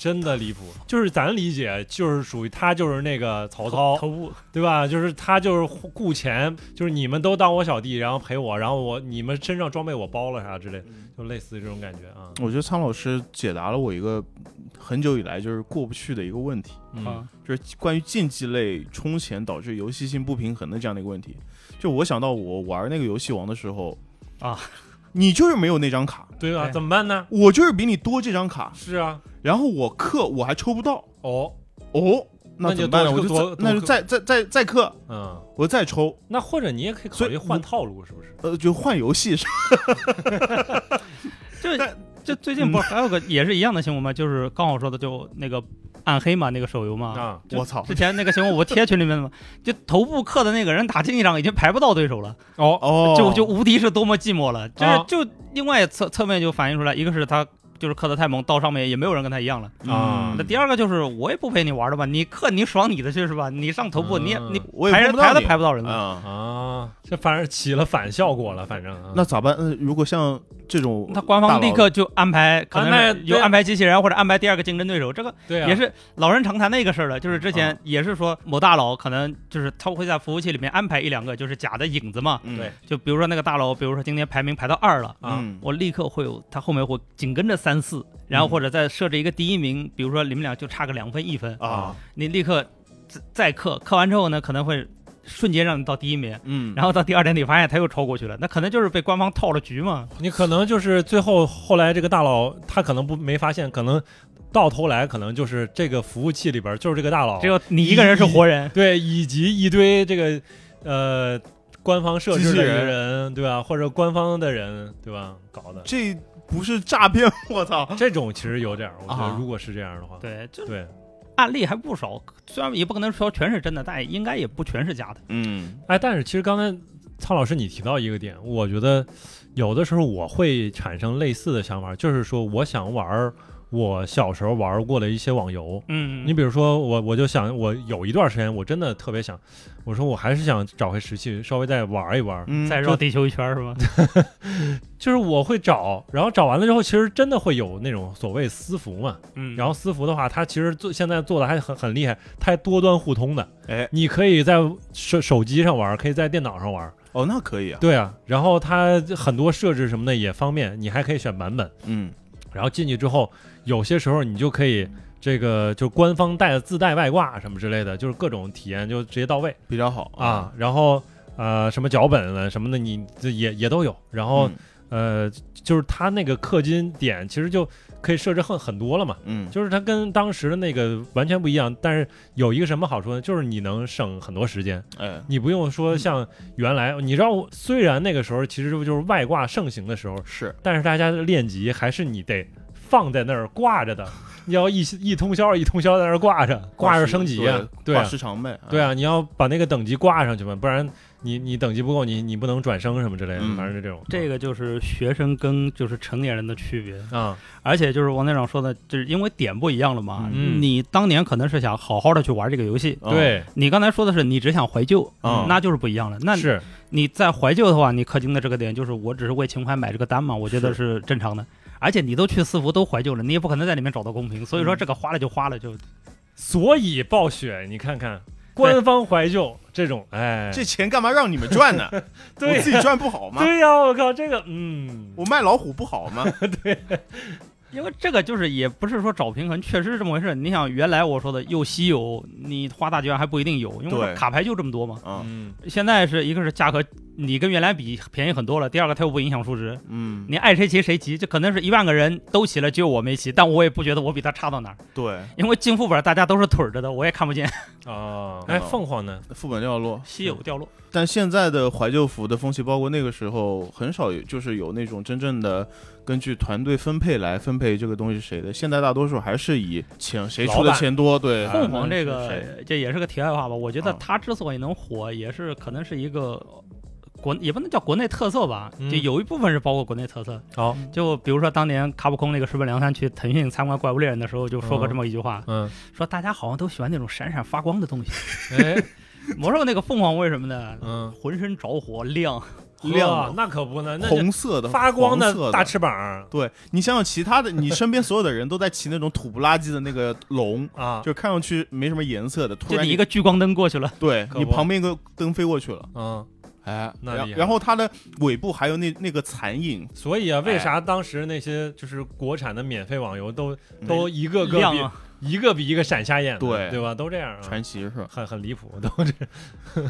真的离谱，就是咱理解，就是属于他就是那个曹操，头部对吧？就是他就是顾钱，就是你们都当我小弟，然后陪我，然后我你们身上装备我包了啥之类，就类似这种感觉啊。我觉得苍老师解答了我一个很久以来就是过不去的一个问题，嗯啊，就是关于竞技类充钱导致游戏性不平衡的这样的一个问题。就我想到我玩那个游戏王的时候啊，你就是没有那张卡，对吧？怎么办呢？我就是比你多这张卡，是啊，然后我氪我还抽不到。哦，哦，那就怎么办？呢？我就那就再再再再氪，嗯，我再抽，那或者你也可以考虑换套路，是不是？呃，就换游戏是 就但就最近不是还有个也是一样的新闻吗？就是刚好说的就那个暗黑嘛，那个手游嘛。啊，我操。之前那个新闻我贴群里面的嘛，就头部氪的那个人打竞技场已经排不到对手了，哦，哦，就就无敌是多么寂寞了。就是、啊。就另外侧侧面就反映出来，一个是他就是氪的太猛，到上面也没有人跟他一样了。啊那第二个就是我也不陪你玩了吧，你氪你爽你的去是吧？你上头部你也嗯你我也排人排都排不到人了。啊。啊，这反而起了反效果了，反正啊那咋办？嗯，如果像这种他官方立刻就安排，可能有安排机器人或者安排第二个竞争对手，这个也是老人常谈的一个事儿了。就是之前啊也是说某大佬可能就是他会在服务器里面安排一两个就是假的影子嘛，嗯对就比如说那个大佬，比如说今天排名排到二了。啊嗯我立刻会有，他后面会紧跟着三四，然后嗯。或者再设置一个第一名，比如说你们俩就差个两分一分，啊，你立刻再再氪，氪完之后呢，可能会瞬间让你到第一名，嗯，然后到第二天你发现他又超过去了，那可能就是被官方套了局嘛。你可能就是最后后来这个大佬他可能不没发现，可能到头来可能就是这个服务器里边就是这个大佬只，有你一个人是活人，对，以及一堆这个呃官方设置的人。人，对吧？或者官方的人，对吧？搞的。这不是诈骗，我操！这种其实有点儿，我觉得啊如果是这样的话，对，就对，案例还不少，虽然也不可能说全是真的，但应该也不全是假的。嗯哎，但是其实刚才苍老师你提到一个点，我觉得有的时候我会产生类似的想法，就是说我想玩儿我小时候玩过的一些网游。嗯你比如说我，我就想，我有一段时间我真的特别想，我说我还是想找回石器，稍微再玩一玩。嗯，再绕地球一圈是吧？就是我会找，然后找完了之后，其实真的会有那种所谓私服嘛。嗯然后私服的话，它其实做现在做的还很很厉害，它还多端互通的。哎，你可以在手手机上玩，可以在电脑上玩。哦，那可以啊，对啊，然后它很多设置什么的也方便，你还可以选版本。嗯然后进去之后，有些时候你就可以这个就官方带自带外挂什么之类的，就是各种体验就直接到位比较好啊。然后呃什么脚本了什么的，你这也也都有。然后、嗯呃就是它那个氪金点其实就可以设置很很多了嘛。嗯，就是它跟当时的那个完全不一样，但是有一个什么好处呢？就是你能省很多时间，哎，你不用说像原来，你知道，虽然那个时候其实就是外挂盛行的时候，是但是大家的练级还是你得放在那儿挂着的，你要一一通宵一通宵在那儿挂着，挂着升级啊，对时长呗，对啊，你要把那个等级挂上去嘛，不然你你等级不够，你你不能转生什么之类的，嗯。反正是这种。这个就是学生跟就是成年人的区别，啊，而且就是王队长说的，就是因为点不一样了嘛。嗯。你当年可能是想好好的去玩这个游戏，啊对，你刚才说的是你只想怀旧，啊那就是不一样了。那是。你在怀旧的话，你氪金的这个点就是我只是为情怀买这个单嘛，我觉得是正常的。而且你都去四服都怀旧了，你也不可能在里面找到公平，所以说这个花了就花了就。所以暴雪，你看看，官方怀旧，这种，哎，这钱干嘛让你们赚呢？我对自己赚不好吗？对呀，我靠，这个，嗯，我卖老虎不好吗？对因为这个就是也不是说找平衡，确实是这么回事。你想原来我说的又稀有，你花大几万还不一定有，因为卡牌就这么多嘛。啊，嗯，现在是一个是价格你跟原来比便宜很多了，第二个它又不影响数值，嗯，你爱谁骑谁骑，这可能是一万个人都骑了，只有我没骑，但我也不觉得我比他差到哪儿，对，因为进副本大家都是腿儿着的，我也看不见。哦，哎，凤凰呢？副本掉落。稀有掉落，但现在的怀旧服的风气，包括那个时候，很少有就是有那种真正的根据团队分配来分配这个东西是谁的。现在大多数还是以钱谁出的钱多，对。哎凤凰这个这也是个题外话吧。我觉得啊它之所以能火，也是可能是一个国也不能叫国内特色吧，嗯就有一部分是包括国内特色。好，就比如说当年卡普空那个石本良三去腾讯参观怪物猎人的时候，就说过这么一句话，嗯，说大家好像都喜欢那种闪闪发光的东西。哎，魔兽那个凤凰为什么呢？嗯，浑身着火亮，亮啊那可不呢，那红色的、发光的大翅膀对你想想，其他的，你身边所有的人都在骑那种土不拉几的那个龙，啊，就看上去没什么颜色的，突就你然一个聚光灯过去了，对你旁边一个灯飞过去了，嗯，哎，那然后它的尾部还有那那个残影，所以啊，为哎。啥当时那些就是国产的免费网游都都一个个比亮啊，一个比一个闪瞎眼，对。对吧？都这样啊，传奇是吧？很很离谱，都这，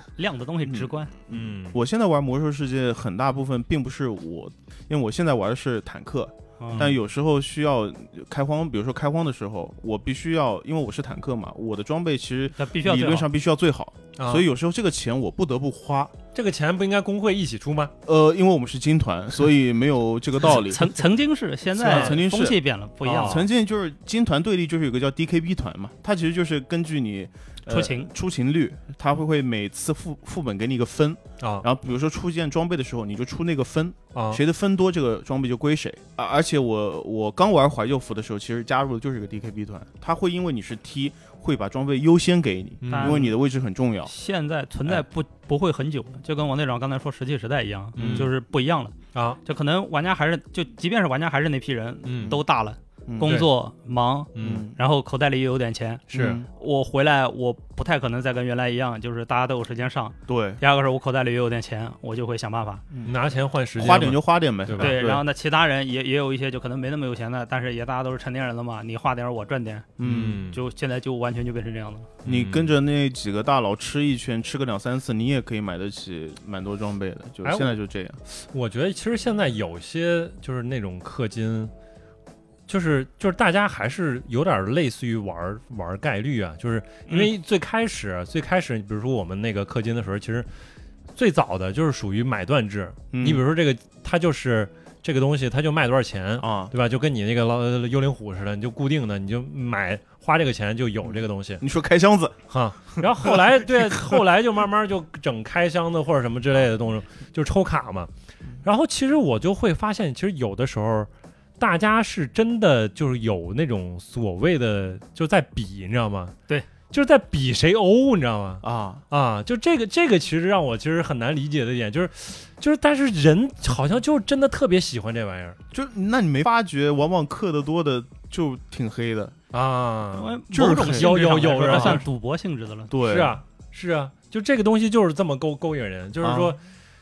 亮的东西直观。嗯，我现在玩魔兽世界很大部分并不是我，因为我现在玩的是坦克，嗯但有时候需要开荒，比如说开荒的时候，我必须要，因为我是坦克嘛，我的装备其实理论上必须要最好，啊所以有时候这个钱我不得不花。这个钱不应该工会一起出吗？呃，因为我们是金团，所以没有这个道理。曾曾经是，现在曾经是风气变了，不一样。曾经就是金团对立，就是有个叫 DKB 团嘛，它其实就是根据你、呃出勤。出勤率，他会会每次副副本给你一个分，啊。然后比如说出件装备的时候，你就出那个分，啊，谁的分多，这个装备就归谁。啊，而且我我刚玩怀旧服的时候，其实加入的就是一个 DKB 团，他会因为你是 T，会把装备优先给你，嗯。因为你的位置很重要。现在存在不不会很久，就跟王队长刚才说石器时代一样，嗯。就是不一样了。啊，就可能玩家还是就即便是玩家还是那批人，嗯，都大了，嗯工作忙，嗯。然后口袋里也有点钱。是。嗯我回来，我不太可能再跟原来一样，就是大家都有时间上。对，第二个是我口袋里也有点钱，我就会想办法。拿钱换时间，花点就花点呗，对吧？对，然后呢，其他人也也有一些就可能没那么有钱的，但是也大家都是成年人了嘛，你花点我赚点，嗯，嗯，就现在就完全就变成这样的了。你跟着那几个大佬吃一圈，吃个两三次，你也可以买得起蛮多装备的。就哎现在就这样，我觉得其实现在有些就是那种氪金，就是就是大家还是有点类似于玩玩概率啊，就是因为最开始、最开始，比如说我们那个氪金的时候，其实最早的就是属于买断制。嗯你比如说这个，它就是这个东西，它就卖多少钱，啊，对吧？就跟你那个老幽灵虎似的，你就固定的，你就买花这个钱就有这个东西。你说开箱子，哈，然后后来对，后来就慢慢就整开箱子或者什么之类的东西，就抽卡嘛。然后其实我就会发现，其实有的时候大家是真的就是有那种所谓的就在比，你知道吗？对，就是在比谁欧，你知道吗？啊，啊，就这个这个其实让我其实很难理解的一点就是，就是但是人好像就真的特别喜欢这玩意儿就那你没发觉，往往氪的多的就挺黑的。啊。因为就是某种有有有人算赌博性质的了。对，是，啊，是啊，就这个东西就是这么勾勾引人，就是说，啊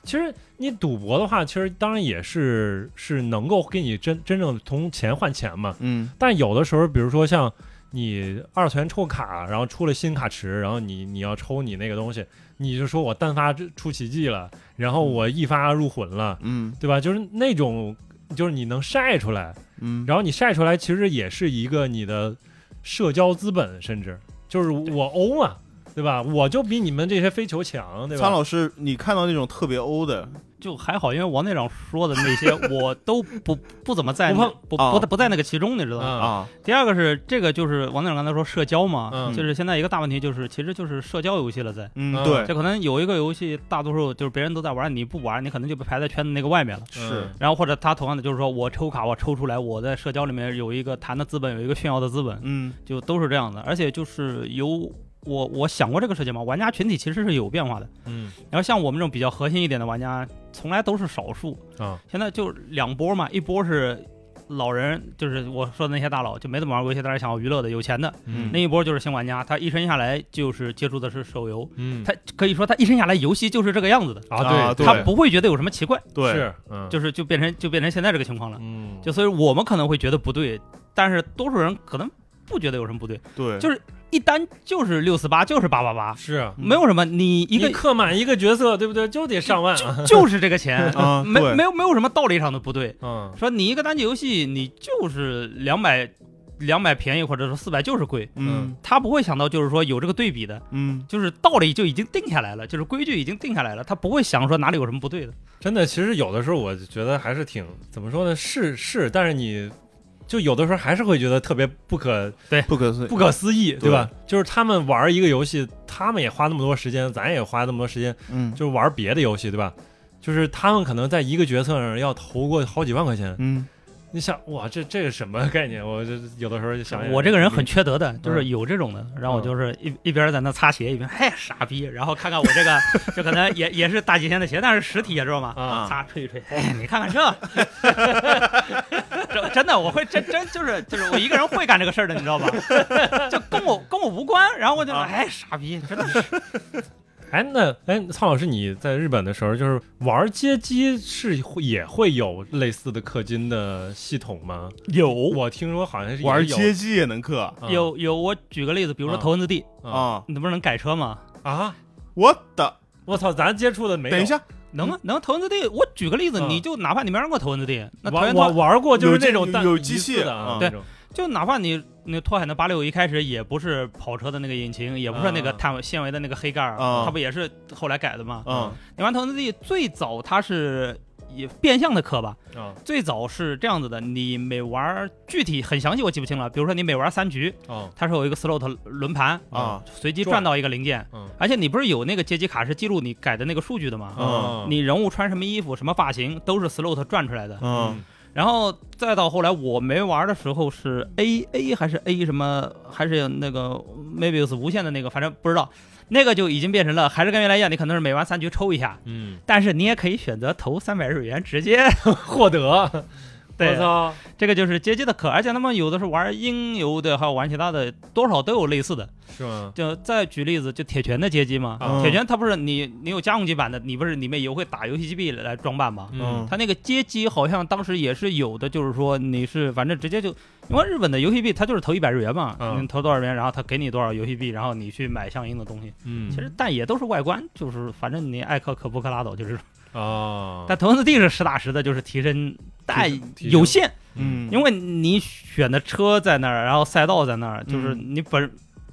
其实你赌博的话，其实当然也是是能够给你真真正从钱换钱嘛。嗯。但有的时候，比如说像你二次元抽卡，然后出了新卡池，然后你你要抽你那个东西，你就说我单发出奇迹了，然后我一发入魂了，嗯。对吧？就是那种，就是你能晒出来，嗯，然后你晒出来，其实也是一个你的社交资本，甚至就是我欧嘛，对吧？我就比你们这些飞球强，对吧？苍老师，你看到那种特别欧的，就还好，因为王队长说的那些 我都不不怎么在不不不不在那个其中，你知道吗？啊啊，第二个是这个就是王队长刚才说社交嘛，嗯就是现在一个大问题就是其实就是社交游戏了在。嗯，啊对，就可能有一个游戏，大多数就是别人都在玩，你不玩，你可能就被排在圈子那个外面了。是，然后或者他同样的就是说我抽卡，我抽出来，我在社交里面有一个谈的资本，有一个炫耀的资本，嗯就都是这样的。而且就是有我我想过这个事情嘛，玩家群体其实是有变化的。嗯然后像我们这种比较核心一点的玩家，从来都是少数。啊现在就两波嘛，一波是老人，就是我说的那些大佬，就没怎么玩过游戏，但是想要娱乐的、有钱的嗯那一波就是新玩家，他一生下来就是接触的是手游，嗯他可以说他一生下来游戏就是这个样子的，啊啊对他不会觉得有什么奇怪，对，是嗯就是就变成就变成现在这个情况了。嗯就所以我们可能会觉得不对，但是多数人可能不觉得有什么不对，对，就是一单就是六四八，就是八八八，是啊没有什么，你一个你刻满一个角色，对不对？就得上万啊。就是这个钱，嗯，没没有没有什么道理上的不对。嗯说你一个单机游戏，你就是两百两百便宜，或者说四百就是贵，嗯他不会想到就是说有这个对比的，嗯就是道理就已经定下来了，就是规矩已经定下来了，他不会想说哪里有什么不对的。真的，其实有的时候我觉得还是挺怎么说呢？是是，但是你就有的时候还是会觉得特别不可对。不可思议。不可思议，对。吧？就是他们玩一个游戏，他们也花那么多时间，咱也花那么多时间，嗯。就是玩别的游戏，对吧？就是他们可能在一个角色上要投过好几万块钱，嗯。你想哇，这这是什么概念？我这有的时候就想，我这个人很缺德的，就是嗯有这种的，然后我就是一一边在那擦鞋，一边嘿傻逼，然后看看我这个，就可能也也是大几千的鞋，但是实体，知道吗？啊。擦吹一吹，哎，你看看这，这真的我会真真就是就是我一个人会干这个事儿的，你知道吧？就跟我跟我无关，然后我就啊哎傻逼，真的是 哎，那哎，苍老师，你在日本的时候，就是玩街机是会也会有类似的氪金的系统吗？有我听说好像是玩街机也能氪啊有有，我举个例子，比如说啊头文字 D，啊啊！你不是能改车吗？啊！我的，我操，咱接触的没有。等一，下，能啊，能头文字 D。我举个例子，嗯你就哪怕你没玩过头文字 D，那玩我玩过，就是那种单有有机械的啊啊，那种就哪怕你那拓海的八六一开始也不是跑车的那个引擎，也不是那个啊碳纤维的那个黑盖儿，啊它不也是后来改的吗？嗯你玩头文字 D 最早它是也变相的氪吧，啊。最早是这样子的，你每玩具体很详细我记不清了，比如说你每玩三局，哦它是有一个 slot 轮盘啊，随机转。转到一个零件，嗯。而且你不是有那个阶级卡是记录你改的那个数据的吗？嗯你人物穿什么衣服、什么发型都是 slot 转出来的。嗯。然后再到后来我没玩的时候是 A A 还是 A 什么，还是那个 Mabius 无限的那个，反正不知道。那个就已经变成了，还是跟原来一样，你可能是每玩三局抽一下，嗯，但是你也可以选择投三百日元直接 获得，对这个就是街机的壳，而且他们有的是玩音游的，还有玩其他的，多少都有类似的。是吗？就再举例子，就铁拳的街机嘛，啊铁拳它不是你你有家用机版的，你不是里面也会打游戏机币来装扮吗？嗯它那个街机好像当时也是有的，就是说你是反正直接就，因为日本的游戏币它就是投一百日元嘛，嗯你投多少元，然后他给你多少游戏币，然后你去买相应的东西。嗯，其实但也都是外观，就是反正你爱氪氪不氪拉倒，就是。啊，但头文字 D 是实打实的，就是提升，但有限，嗯，因为你选的车在那儿，然后赛道在那儿，就是嗯。你本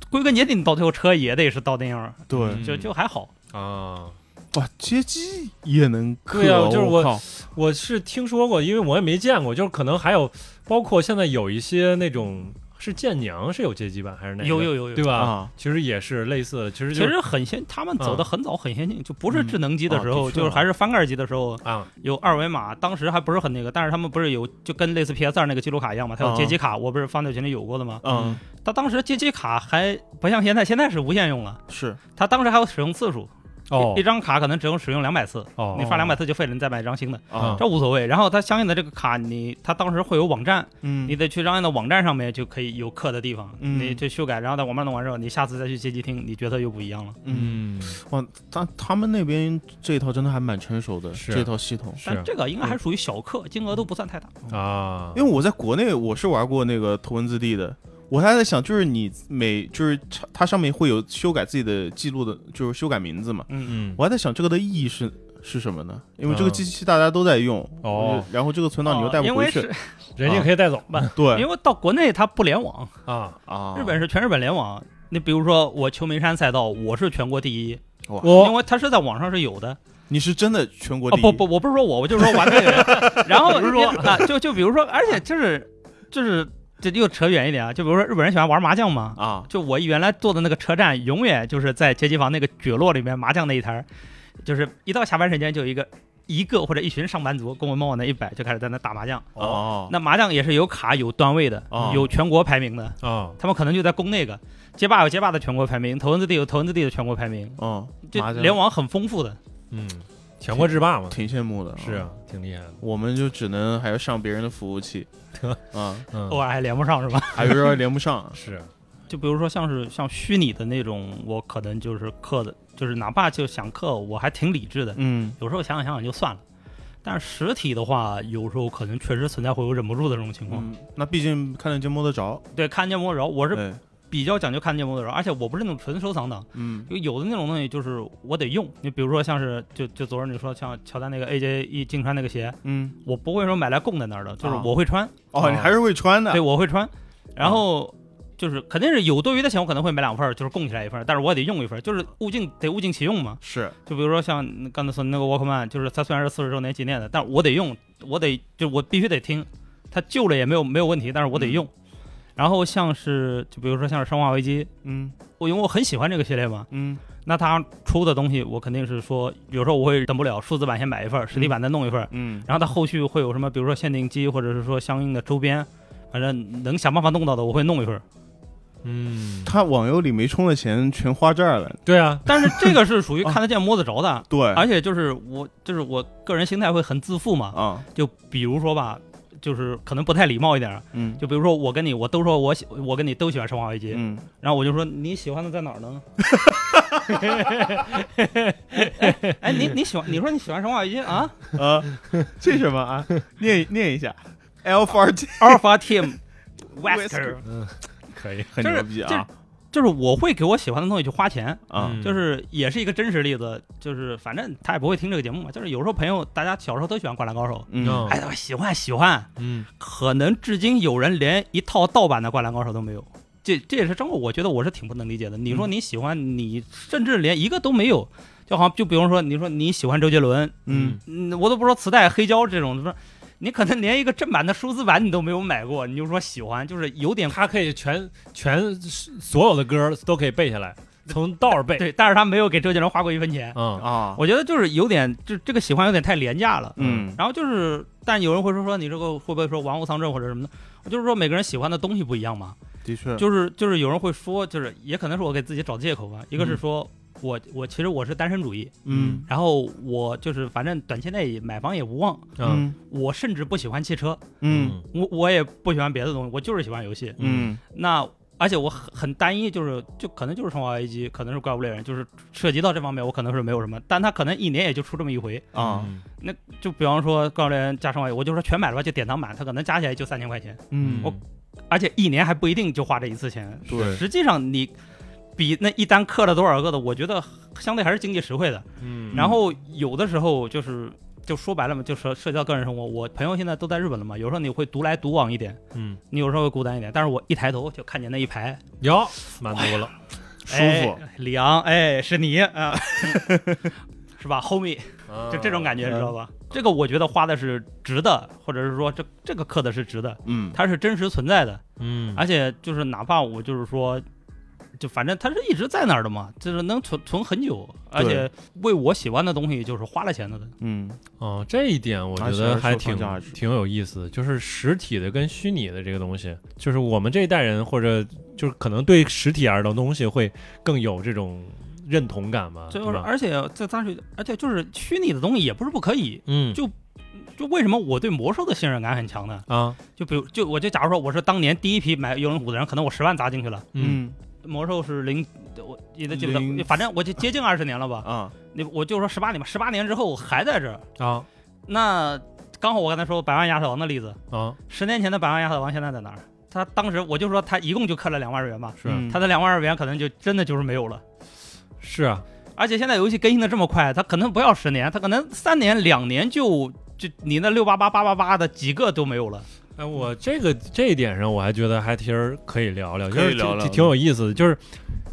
归根结底，你到最后车也得是到那样儿，对嗯。就就还好。啊，哇，街机也能氪，对啊就是我我是听说过，因为我也没见过，就是可能还有包括现在有一些那种是剑娘是有街机版还是哪个？有有有有。对吧？啊，其实也是类似的，其实其就是实很先，他们走的很早，很先进，就不是嗯。智能机的时候，就是还是翻盖机的时候，啊，有二维码，当时还不是很那个，但是他们不是有就跟类似 PS 二那个记录卡一样嘛，它有啊街机卡，我不是放在群里有过的吗？嗯，它当时街机卡还不像现在，现在是无限用了，是。它当时还有使用次数，哦一一张卡可能只用使用两百次，哦，你刷两百次就废了，你再买一张新的，啊，这无所谓。然后它相应的这个卡，你它当时会有网站，嗯，你得去相应的网站上面就可以有课的地方，嗯你去修改，然后在网站弄完之后，你下次再去街机厅，你角色又不一样了。嗯，嗯，哇，他他们那边这一套真的还蛮成熟的，是这套系统。但这个应该还属于小氪，金额都不算太大。啊，因为我在国内我是玩过那个头文字 D 的，我还在想，就是你每就是它它上面会有修改自己的记录的，就是修改名字嘛。嗯，嗯，我还在想这个的意义是是什么呢？因为这个嗯机器大家都在用，哦，然后这个存档你又带哦因为不回去，是 人家可以带走嘛？对 因为到国内它不联网，啊，啊，日本是全日本联网。你比如说我秋名山赛道，我是全国第一，因为它是在网上是有的。你是真的全国第一，哦不不，我不是说我，我就是说玩那个人。然后比如说啊，就就比如说，而且就是就是这又扯远一点啊，就比如说日本人喜欢玩麻将嘛，啊，就我原来坐的那个车站，永远就是在街机房那个角落里面麻将那一台儿，就是一到下班时间就有一个一个或者一群上班族跟我们往那一摆，就开始在那打麻将。哦，那麻将也是有卡有段位的，哦。有全国排名的，啊，他们可能就在攻那个。街霸有街霸的全国排名，头文字 D 有头文字 D 的全国排名，哦，就麻将。联网很丰富的。嗯，全国制霸嘛，挺羡慕的。是啊，挺厉害的。我们就只能还要上别人的服务器 啊，嗯，偶尔还连不上是吧？还有时候连不上。是，就比如说像是像虚拟的那种，我可能就是氪的，就是哪怕就想氪，我还挺理智的。嗯有时候想想想想就算了。但是实体的话，有时候可能确实存在会有忍不住的这种情况。嗯，那毕竟看得见摸得着。对，看得见摸得着，我是对，比较讲究看见摸得着，而且我不是那种纯收藏党，嗯有有的那种东西就是我得用。你比如说像是就就昨儿你说像乔丹那个 AJ 一经穿那个鞋，嗯，我不会说买来供在那儿的，就是啊我会穿，哦，你还是会穿的。对，我会穿，然后。就是肯定是有多余的钱，我可能会买两份儿，就是供起来一份儿，但是我也得用一份儿，就是物尽得物尽其用嘛。是，就比如说像刚才说的那个 Walkman，就是它虽然是四十周年纪念的，但是我得用，我得就我必须得听，它旧了也没有没有问题，但是我得用。然后像是就比如说像是《生化危机》，嗯。我因为我很喜欢这个系列嘛，嗯。那它出的东西我肯定是说，有时候我会等不了，数字版先买一份，实体版再弄一份，嗯。然后它后续会有什么，比如说限定机或者是说相应的周边，反正能想办法弄到的我会弄一份。嗯，他网游里没充的钱全花这儿了。对啊，但是这个是属于 看得见摸得着的，对。而且就是我就是我个人心态会很自负嘛，啊，就比如说吧，就是可能不太礼貌一点儿，嗯。就比如说我跟你，我都说我喜，我跟你都喜欢《生化危机》嗯，然后我就说你喜欢的在哪儿呢？哎，你你喜欢，你说你喜欢《生化危机》啊？啊，这什么啊？念念一下，Alpha T？Alpha Team Wester，嗯，可以，很牛逼啊就是我会给我喜欢的东西去花钱，啊！嗯就是也是一个真实例子，就是反正他也不会听这个节目嘛，就是有时候朋友大家小时候都喜欢《灌篮高手》，嗯嗯哎，喜欢喜欢，嗯可能至今有人连一套盗版的《灌篮高手》都没有。这这也是真的，我觉得我是挺不能理解的。你说你喜欢，你甚至连一个都没有，就好像就比如说你说你喜欢周杰伦，嗯嗯，我都不说磁带、黑胶这种，说你可能连一个正版的数字版你都没有买过，你就说喜欢，就是有点他可以全全所有的歌都可以背下来，从道儿背。对，但是他没有给周杰伦花过一分钱。嗯啊，我觉得就是有点，就这个喜欢有点太廉价了。嗯然后就是，但有人会说说你这个会不会说玩物丧志或者什么的？我就是说每个人喜欢的东西不一样嘛。的确，就是就是有人会说，就是也可能是我给自己找借口吧。一个是嗯说我我其实我是单身主义，嗯。然后我就是反正短期内买房也无望，嗯。我甚至不喜欢汽车，嗯。我我也不喜欢别的东西，我就是喜欢游戏。嗯。那而且我很很单一，就是就可能就是生化危机，可能是怪物猎人，就是涉及到这方面，我可能是没有什么，但他可能一年也就出这么一回。啊。嗯。就比方说怪物猎人加生化危机，我就说全买了吧，就典藏版，他可能加起来就三千块钱，嗯。我而且一年还不一定就花这一次钱。对。实际上你比那一单刻了多少个的，我觉得相对还是经济实惠的。嗯然后有的时候就是就说白了嘛，就是涉及到个人生活。我朋友现在都在日本了嘛，有时候你会独来独往一点，嗯你有时候会孤单一点。但是我一抬头就看见那一排，哟满足了，舒服哎，李昂，哎，是你啊，是吧，homie，就这种感觉，嗯知道吧？这个我觉得花的是值的，或者是说这这个刻的是值的，嗯它是真实存在的，嗯，而且就是哪怕我就是说。就反正它是一直在那儿的嘛，就是能存存很久，而且为我喜欢的东西就是花了钱的。嗯哦，这一点我觉得还挺挺有意思的，就是实体的跟虚拟的这个东西，就是我们这一代人或者就是可能对实体儿的东西会更有这种认同感吧，就是？而且在当时，而且就是虚拟的东西也不是不可以。嗯，就就为什么我对魔兽的信任感很强呢？啊，就比如就我就假如说我是当年第一批买幽灵虎的人，可能我十万砸进去了。嗯魔兽是零，我记得记不得，反正我就接近二十年了吧。啊那我就说十八年吧，十八年之后我还在这儿。啊那刚好我刚才说百万亚瑟王的例子，啊，十年前的百万亚瑟王现在在哪儿？他当时我就说他一共就氪了两万日元吧，是嗯他的两万日元可能就真的就是没有了。是啊，而且现在游戏更新的这么快，他可能不要十年，他可能三年、两年就就你那六八八八八八的几个都没有了。哎，我这个这一点上，我还觉得还其实可以聊聊，就是可以聊聊挺挺有意思的，就是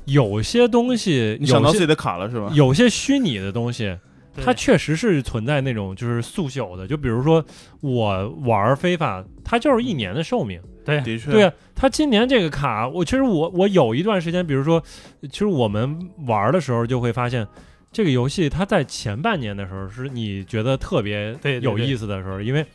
有些东西，有些你想到自己的卡了是吧？有些虚拟的东西，它确实是存在那种就是速朽的，就比如说我玩非法，它就是一年的寿命。对的确，对啊，它今年这个卡，我其实我我有一段时间，比如说，其实我们玩的时候就会发现，这个游戏它在前半年的时候是你觉得特别有意思的时候，因为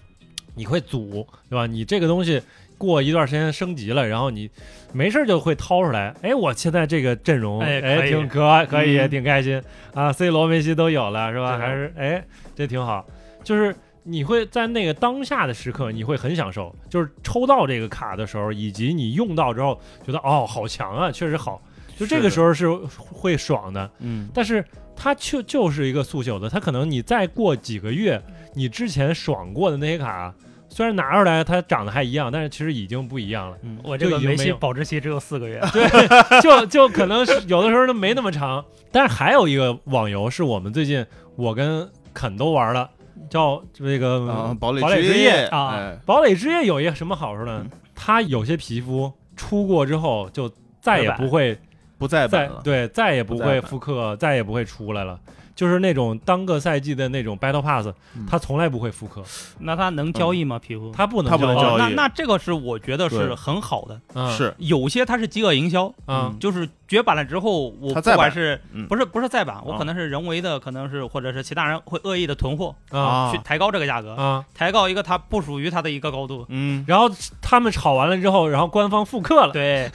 你会组，对吧？你这个东西过一段时间升级了，然后你没事就会掏出来，哎，我现在这个阵容，哎哎，可以挺可可以，嗯挺开心啊，C 罗、梅西都有了是吧？还是哎，这挺好，就是。你会在那个当下的时刻，你会很享受，就是抽到这个卡的时候，以及你用到之后，觉得哦，好强啊，确实好，就这个时候是会爽的。嗯，但是它就就是一个速朽的，它可能你再过几个月，你之前爽过的那些卡，虽然拿出来它长得还一样，但是其实已经不一样了。嗯我这个梅西就已经没有保质期只有四个月，对，就就可能是有的时候都没那么长。但是还有一个网游是我们最近我跟肯都玩了，叫这个啊，堡垒堡垒之夜夜啊哎堡垒之夜有一个什么好处呢嗯？它有些皮肤出过之后就再也不会不再版了，再对再也不会复刻，再也不会出来了。就是那种当个赛季的那种 Battle Pass，嗯。它从来不会复刻，那他能交易吗？皮肤？他不能它不能交易。哦那那这个是我觉得是很好的。嗯。是。有些它是饥饿营销，啊嗯。就是绝版了之后，我不管是嗯不是不是再版，我啊可能是人为的，可能是或者是其他人会恶意的囤货，啊去抬高这个价格，啊！抬高一个它不属于它的一个高度。嗯，然后他们炒完了之后，然后官方复刻了，对，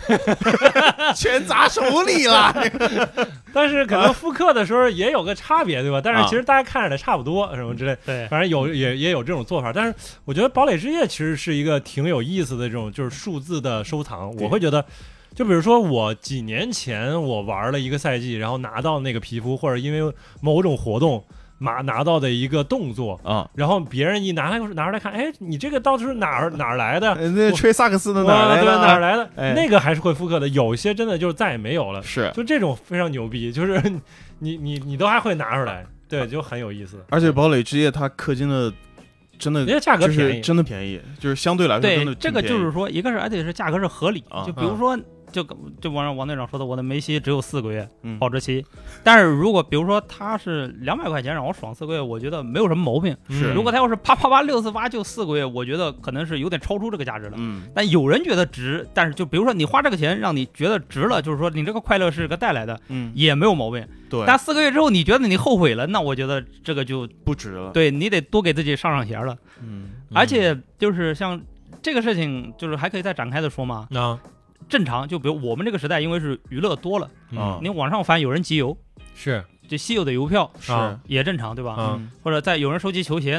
全砸手里了，但是可能复刻的时候也有个差别，对吧？但是啊其实大家看着的差不多，什么之类，对，反正有也也有这种做法。但是我觉得堡垒之夜其实是一个挺有意思的这种就是数字的收藏，我会觉得。就比如说，我几年前我玩了一个赛季，然后拿到那个皮肤，或者因为某种活动拿拿到的一个动作，啊，然后别人一拿来拿出来看，哎，你这个到底是哪儿哪儿来的？呃那吹萨克斯的哪儿哇对来的？哪儿来的？哎那个还是会复刻的，有一些真的就是再也没有了。是，就这种非常牛逼，就是你你你都还会拿出来，对，就很有意思。而且堡垒之夜它氪金的真的人家价格便宜，真的便宜，就是相对来说真对的，这个就是说，一个是而且是价格是合理啊，就比如说，就就王王队长说的，我的梅西只有四个月嗯保质期，但是如果比如说他是两百块钱让我爽四个月，我觉得没有什么毛病。是嗯如果他要是啪啪啪六四八就四个月，我觉得可能是有点超出这个价值了。嗯但有人觉得值，但是就比如说你花这个钱让你觉得值了，就是说你这个快乐是个带来的，嗯，也没有毛病。对，但四个月之后你觉得你后悔了，那我觉得这个就不值了，对你得多给自己上上弦了。嗯而且就是像这个事情，就是还可以再展开的说嘛。啊，正常，就比如我们这个时代，因为是娱乐多了，你网上翻有人集邮，是。就稀有的邮票是。啊。也正常，对吧？啊嗯。或者在有人收集球鞋，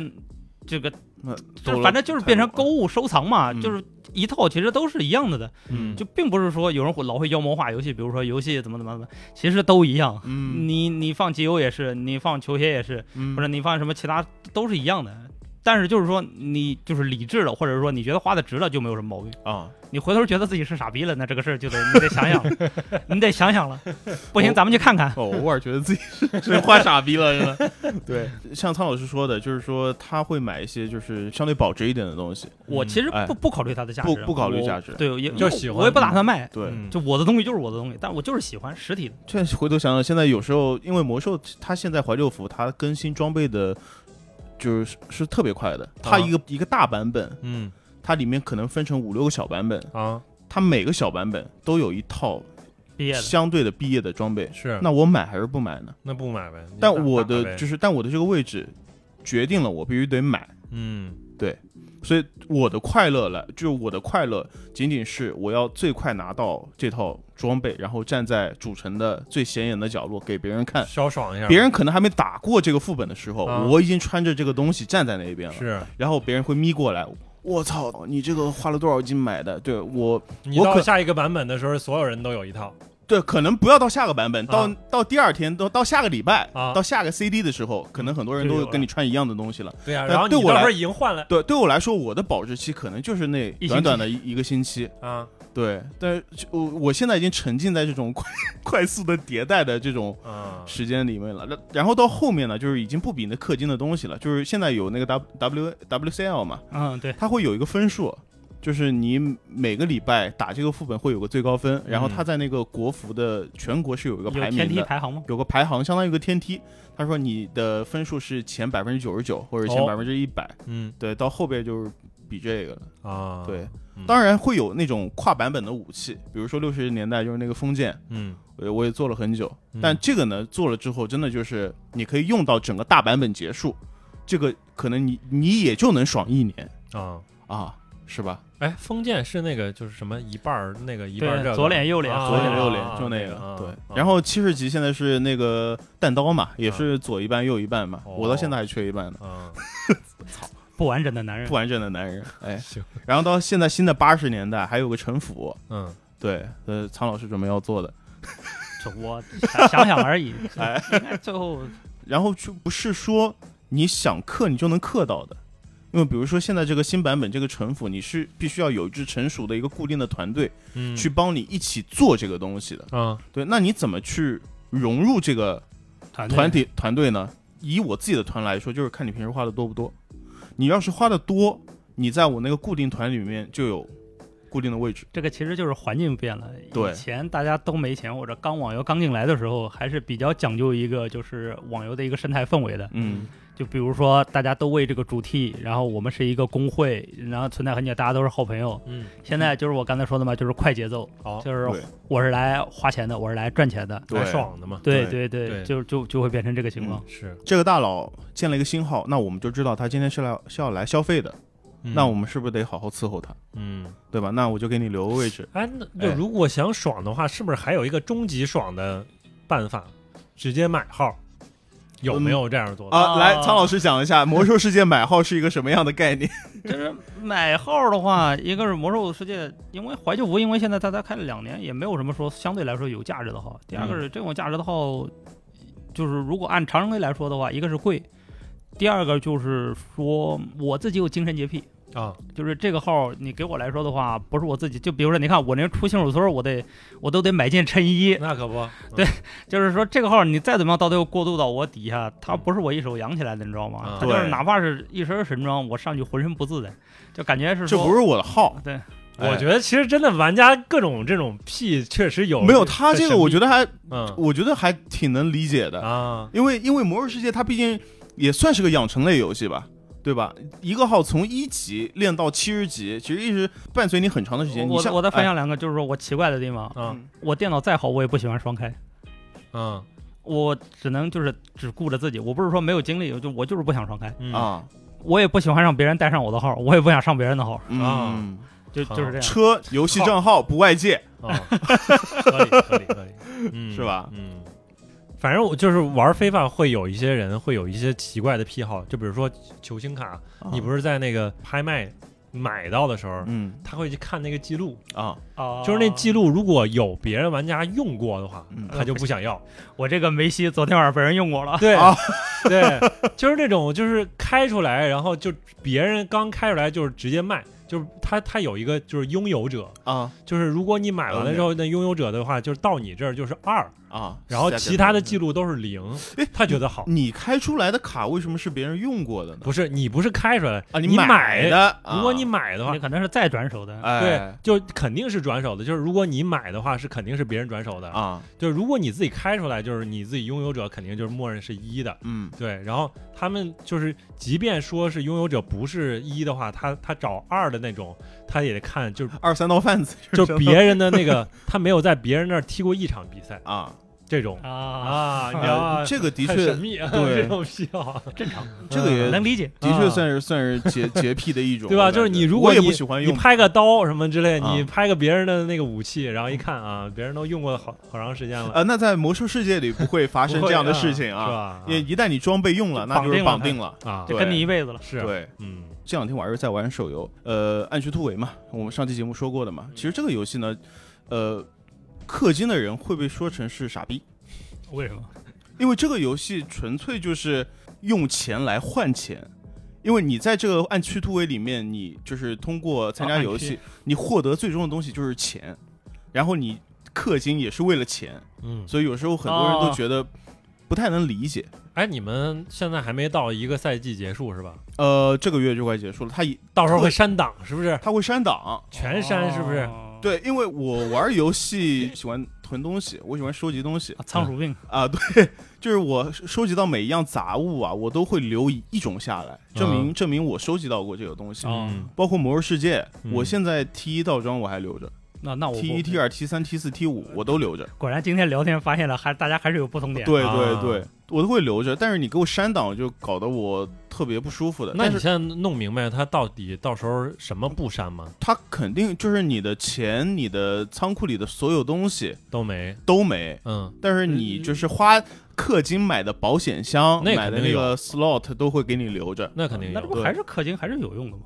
这个那就反正就是变成购物收藏嘛，嗯。就是一套其实都是一样的的，嗯。就并不是说有人会老会妖魔化游戏，比如说游戏怎么怎么怎么，其实都一样。嗯。你你放集邮也是，你放球鞋也是，嗯。或者你放什么其他都是一样的。但是就是说你就是理智了，或者说你觉得花的值了，就没有什么毛病。啊你回头觉得自己是傻逼了，那这个事儿就得你得想想了，你得想想了。不行，咱们去看看。哦，偶尔觉得自己是是花傻逼了，是吧。对，像苍老师说的，就是说他会买一些就是相对保值一点的东西。我其实哎不不考虑它的价值，不不考虑价值对，也就喜欢我也不打算卖。对，嗯就我的东西就是我的东西，但我就是喜欢实体的。这回头想想，现在有时候因为魔兽它现在怀旧服它更新装备的，就是是特别快的。它一个、一个大版本，嗯它里面可能分成五六个小版本，啊它每个小版本都有一套毕业，相对的毕业的装备。是，那我买还是不买呢？那不买呗。但我的就是但我的这个位置决定了我必须得买。嗯所以我的快乐来，就是我的快乐仅仅是我要最快拿到这套装备，然后站在主城的最显眼的角落给别人看。稍爽一下，别人可能还没打过这个副本的时候，啊我已经穿着这个东西站在那边了，是然后别人会眯过来，我操，你这个花了多少金买的？对我，你我可到下一个版本的时候，所有人都有一套。对，可能不要到下个版本，到、啊。到第二天，到到下个礼拜，啊。到下个 CD 的时候，可能很多人都跟你穿一样的东西了。对呀，但然后对我来说已经换了。对，对我来说，我的保质期可能就是那短短的一一个星期。啊。对，但是我我现在已经沉浸在这种 快快速的迭代的这种啊。时间里面了。然然后到后面呢，就是已经不比那氪金的东西了，就是现在有那个 W W WCL 嘛，嗯，对，它会有一个分数，就是你每个礼拜打这个副本会有个最高分，然后他在那个国服的全国是有一个排名的，梯排行吗？有个排行，相当于一个天梯。他说你的分数是前百分之九十九或者前哦百分之一百，嗯对，到后边就是比这个了。啊对，嗯当然会有那种跨版本的武器，比如说六十年代就是那个封建，嗯我我也做了很久，嗯但这个呢做了之后，真的就是你可以用到整个大版本结束，这个可能你你也就能爽一年啊啊，是吧？哎，封建是那个就是什么一半儿那个一半儿这个左脸右脸啊左脸右啊脸就那个对啊。然后七十级现在是那个弹刀嘛，也是左一半右一半嘛，哦我到现在还缺一半呢，操，不完整的男人不，完整的男人。哎，行，然后到现在新的八十年代还有个城府，嗯，对，呃，苍老师准备要做的。就我想想想而已。哎最后然后就不是说你想刻你就能刻到的，因为比如说现在这个新版本这个城府，你是必须要有一支成熟的一个固定的团队嗯去帮你一起做这个东西的。啊，对，那你怎么去融入这个团队团体团队呢？以我自己的团来说，就是看你平时花的多不多。你要是花的多，你在我那个固定团里面就有固定的位置。这个其实就是环境变了。对以前大家都没钱，或者刚网游刚进来的时候，还是比较讲究一个就是网游的一个生态氛围的。嗯就比如说大家都为这个主题，然后我们是一个工会，然后存在很久，大家都是好朋友。嗯，现在就是我刚才说的嘛，就是快节奏，好，就是我是来花钱的，我是来赚钱的。对来爽的嘛，对对对对就就就会变成这个情况。是，这个大佬建了一个新号，那我们就知道他今天是来是要来消费的，嗯那我们是不是得好好伺候他，嗯，对吧？那我就给你留个位置。哎，那如果想爽的话，是不是还有一个终极爽的办法？直接买号，有没有这样做的？啊，啊来，苍老师讲一下魔兽世界买号是一个什么样的概念？就是买号的话，一个是魔兽世界，因为怀旧服，因为现在大家开了两年，也没有什么说相对来说有价值的号。第二个是这种价值的号，就是如果按常人规来说的话，一个是贵，第二个就是说我自己有精神洁癖。啊，就是这个号，你给我来说的话，不是我自己。就比如说，你看我那出新手村，我得我都得买件衬衣。那可不，对就是说，这个号你再怎么样，到最后过渡到我底下，它不是我一手养起来的，你知道吗？啊？它就是哪怕是一身神装，我上去浑身不自在，就感觉是说这不是我的号，对，我觉得其实真的玩家各种这种癖确实有，没有他这个，我觉得，得还嗯。我觉得还挺能理解的，啊，因为因为魔兽世界它毕竟也算是个养成类游戏吧。对吧？一个号从一级练到七十级，其实一直伴随你很长的时间。你我我再分哎。享两个，就是说我奇怪的地方。啊嗯。我电脑再好，我也不喜欢双开，嗯。我只能就是只顾着自己。我不是说没有精力，就我就是不想双开。嗯，啊，我也不喜欢让别人带上我的号，我也不想上别人的号，嗯，就就是这样。车游戏账号不外借，啊，合理合理合理，嗯，是吧？嗯，反正我就是玩非法会有一些人会有一些奇怪的癖好，就比如说球星卡，你不是是在那个拍卖买到的时候，嗯他会去看那个记录，啊啊就是那记录如果有别人玩家用过的话嗯，他就不想要。我这个梅西昨天晚上被人用过了。对啊对，就是那种就是开出来，然后就别人刚开出来就是直接卖，就是他他有一个就是拥有者，啊就是如果你买完了之后，那拥有者的话就是到你这儿就是二，啊，然后其他的记录，都是零哎，他觉得好。你开出来的卡为什么是别人用过的呢？不是你不是开出来啊，你买的，如果你买的话你，可能是再转手的，哎对，就肯定是转手的。就是如果你买的话，是肯定是别人转手的。啊，就是如果你自己开出来，就是你自己拥有者肯定就是默认是一的。嗯对，然后他们就是，即便说是拥有者不是一的话，他他找二的那种，他也得看，就是二三道贩子就是别人的那个，他没有在别人那儿踢过一场比赛，啊，这种。啊，啊，你知道吗？呃这个的确神秘啊，对。这种癖好，正常，这个也能理解。的确算是算是洁洁癖的一种，对吧？就是你如果你你不喜欢用，拍个刀什么之类，啊。你拍个别人的那个武器，然后一看啊，别人都用过好好长时间了，呃，那在魔兽世界里不会发生这样的事情是啊，吧？因为一旦你装备用了，那就是绑绑定定了。啊，就跟你一辈子了。是，对，嗯这两天我还是在玩手游，呃，暗区突围嘛，我们上期节目说过的嘛。其实这个游戏呢，呃，氪金的人会被说成是傻逼，为什么？因为这个游戏纯粹就是用钱来换钱。因为你在这个暗区突围里面，你就是通过参加游戏，你获得最终的东西就是钱，然后你氪金也是为了钱，嗯。所以有时候很多人都哦觉得不太能理解。哎，你们现在还没到一个赛季结束是吧？呃，这个月就快结束了，他一到时候会删档是不是？他会删档，全删是不是？哦对，因为我玩游戏喜欢囤东西，我喜欢收集东西啊仓鼠病，啊。对，就是我收集到每一样杂物啊，我都会留一一种下来，证明、证明我收集到过这个东西。包括魔兽世界，嗯我现在 T 一套装我还留着，那那我 T 一、T 二、T 三、T 四、T 五我都留着。果然今天聊天发现了，还大家还是有不同点。对对啊对，我都会留着。但是你给我删档，就搞得我特别不舒服的。那你现在弄明白它到底到时候什么不删吗？它肯定就是你的钱、你的仓库里的所有东西都没，都没，嗯，但是你就是花氪金买的保险箱、那买的那个 slot 都会给你留着。那肯定有。那这不还是氪金还是有用的吗？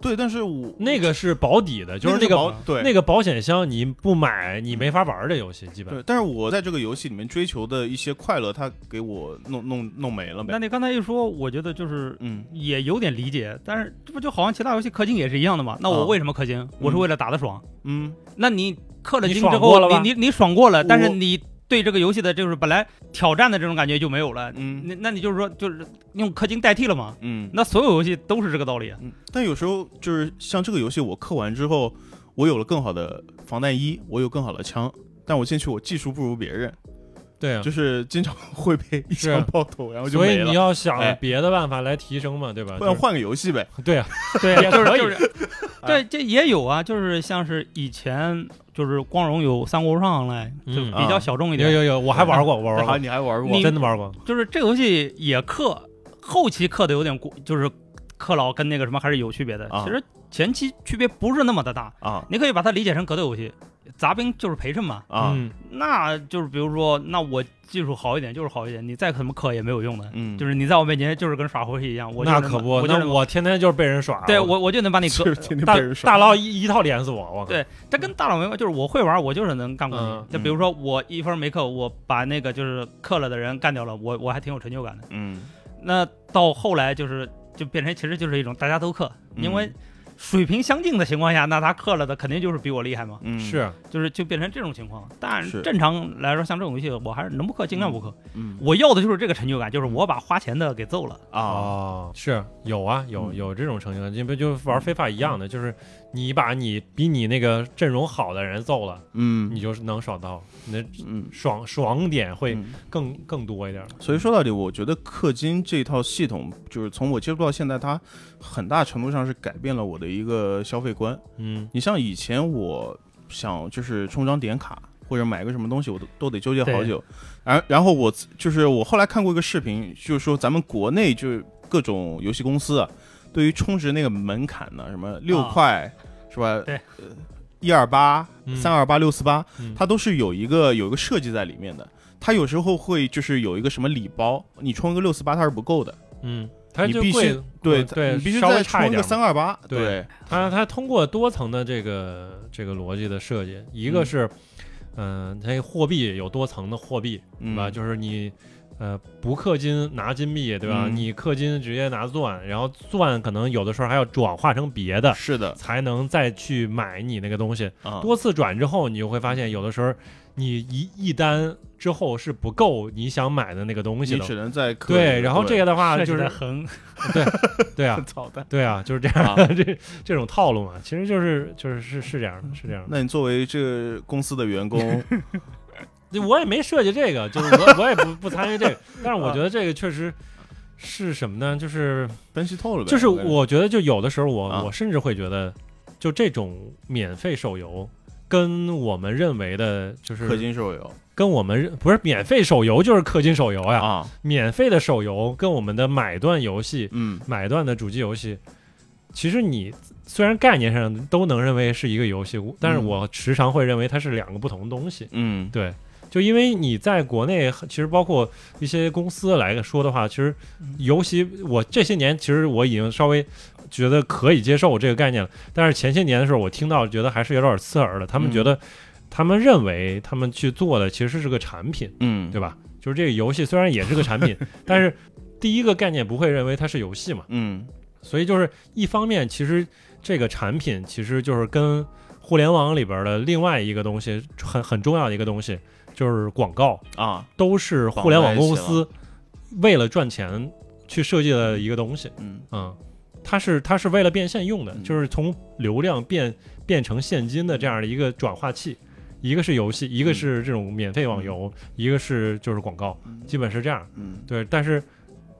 对，但是我那个是保底的，就是那个保对那个保险箱，你不买你没法玩这游戏，基本对，但是我在这个游戏里面追求的一些快乐，它给我弄弄弄没了呗。那你刚才一说，我觉得就是嗯也有点理解，但是这不就好像其他游戏氪金也是一样的嘛？那我啊为什么氪金？我是为了打的爽。嗯，那你氪了金之后，你你你爽过了，但是你对这个游戏的就是本来挑战的这种感觉就没有了。嗯那那你就是说就是用氪金代替了嘛？嗯那所有游戏都是这个道理啊。嗯，但有时候就是像这个游戏，我氪完之后，我有了更好的防弹衣，我有更好的枪，但我进去我技术不如别人，对啊。就是经常 会被一是枪爆头，然后就所以你。要想哎别的办法来提升嘛，对吧？就是不然换个游戏呗。对啊，对啊就是就是，对，这也有啊，就是像是以前就是光荣有三国无双来，就嗯比较小众一点。有有有，我还玩过，我玩啊，过，你还玩过？你真的玩过。就是这个游戏也氪，后期氪的有点过，就是氪老跟那个什么还是有区别的。啊其实前期区别不是那么的大，啊你可以把它理解成格斗游戏，杂兵就是陪衬嘛。啊嗯，那就是比如说，那我技术好一点就是好一点，你再怎么克也没有用的。嗯，就是你在我面前就是跟耍猴戏一样，我那可不，我就能那我天天就是被人耍。对我我就能把你是割。天天大被人耍大佬一一套连死我，我靠对这跟大佬没关，就是我会玩，我就是能干过嗯你。就比如说我一分没氪，我把那个就是克了的人干掉了，我我还挺有成就感的。嗯，那到后来就是就变成其实就是一种大家都氪，嗯因为水平相近的情况下，那他克了的肯定就是比我厉害嘛，嗯。是。就是就变成这种情况。但正常来说，像这种游戏，我还是能不氪尽量不氪。嗯。我要的就是这个成就感，就是我把花钱的给揍了。啊哦，是有啊，有嗯有这种成就感，就不就玩非法一样的，就是你把你比你那个阵容好的人揍了，嗯你就是能爽到，你的嗯爽爽点会嗯更更多一点。所以说到底，我觉得氪金这套系统，就是从我接触到现在，它很大程度上是改变了我的一个消费观。嗯你像以前我想就是充张点卡或者买个什么东西，我都都得纠结好久。然然后我就是我后来看过一个视频，就是说咱们国内就是各种游戏公司啊，对于充值那个门槛呢，什么六啊块、是吧？对呃，一二八、嗯三二八、六四八，嗯它都是有一个有一个设计在里面的。它有时候会就是有一个什么礼包，你充一个六四八它是不够的，嗯，它你必须对对，你必须稍微再充一个。三二八，对对，它它通过多层的这个这个逻辑的设计，一个嗯是，嗯、它货币有多层的货币，对吧？嗯就是你。呃，不氪金拿金币，对吧？嗯你氪金直接拿钻，然后钻可能有的时候还要转化成别的，是的才能再去买你那个东西。啊，多次转之后，你就会发现，有的时候你一一单之后是不够你想买的那个东西的你只。能对，然后这个的话就是的很对 啊很，操蛋。对啊，就是这样，啊 这这种套路嘛，其实就是就是是是这样的，是这样的。那你作为这个公司的员工，对我也没设计这个，就是我 我也不不参与这个，但是我觉得这个确实是什么呢？就是分析透了呗。就是我觉得就有的时候我啊我甚至会觉得，就这种免费手游跟我们认为的，就是氪金手游跟我们认不是免费手游就是氪金手游呀，啊，免费的手游跟我们的买断游戏、嗯买断的主机游戏，其实你虽然概念上都能认为是一个游戏，但是嗯我时常会认为它是两个不同的东西。嗯对，就因为你在国内，其实包括一些公司来说的话，其实游戏我这些年其实我已经稍微觉得可以接受这个概念了，但是前些年的时候，我听到觉得还是有点刺耳的。他们嗯觉得，他们认为他们去做的其实是个产品，嗯，对吧？就是这个游戏虽然也是个产品，但是第一个概念不会认为它是游戏嘛，嗯所以就是一方面，其实这个产品其实就是跟互联网里边的另外一个东西很很重要的一个东西，就是广告，啊，都是互联网公司为了赚钱去设计的一个东西。嗯嗯，它是它是为了变现用的，嗯就是从流量变变成现金的这样的一个转化器。一个是游戏，一个是这种免费网游，一个是就是广告，嗯基本是这样。嗯对，但是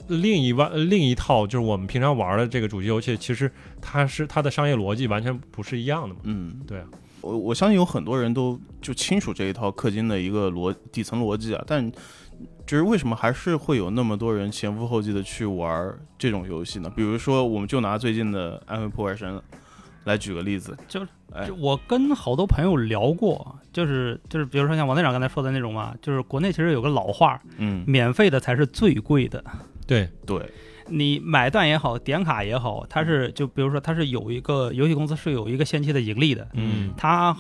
另一外另一套就是我们平常玩的这个主机游戏，其实它是它的商业逻辑完全不是一样的嘛。嗯，对啊，我我相信有很多人都就清楚这一套氪金的一个逻底层逻辑啊，但就是为什么还是会有那么多人前赴后继的去玩这种游戏呢？比如说，我们就拿最近的《安徽破坏神》来举个例子，就就我跟好多朋友聊过，就是就是比如说像王队长刚才说的那种嘛，就是国内其实有个老话，嗯，免费的才是最贵的。对，对，你买断也好，点卡也好，它是就比如说它是有一个游戏公司是有一个先期的盈利的，嗯。它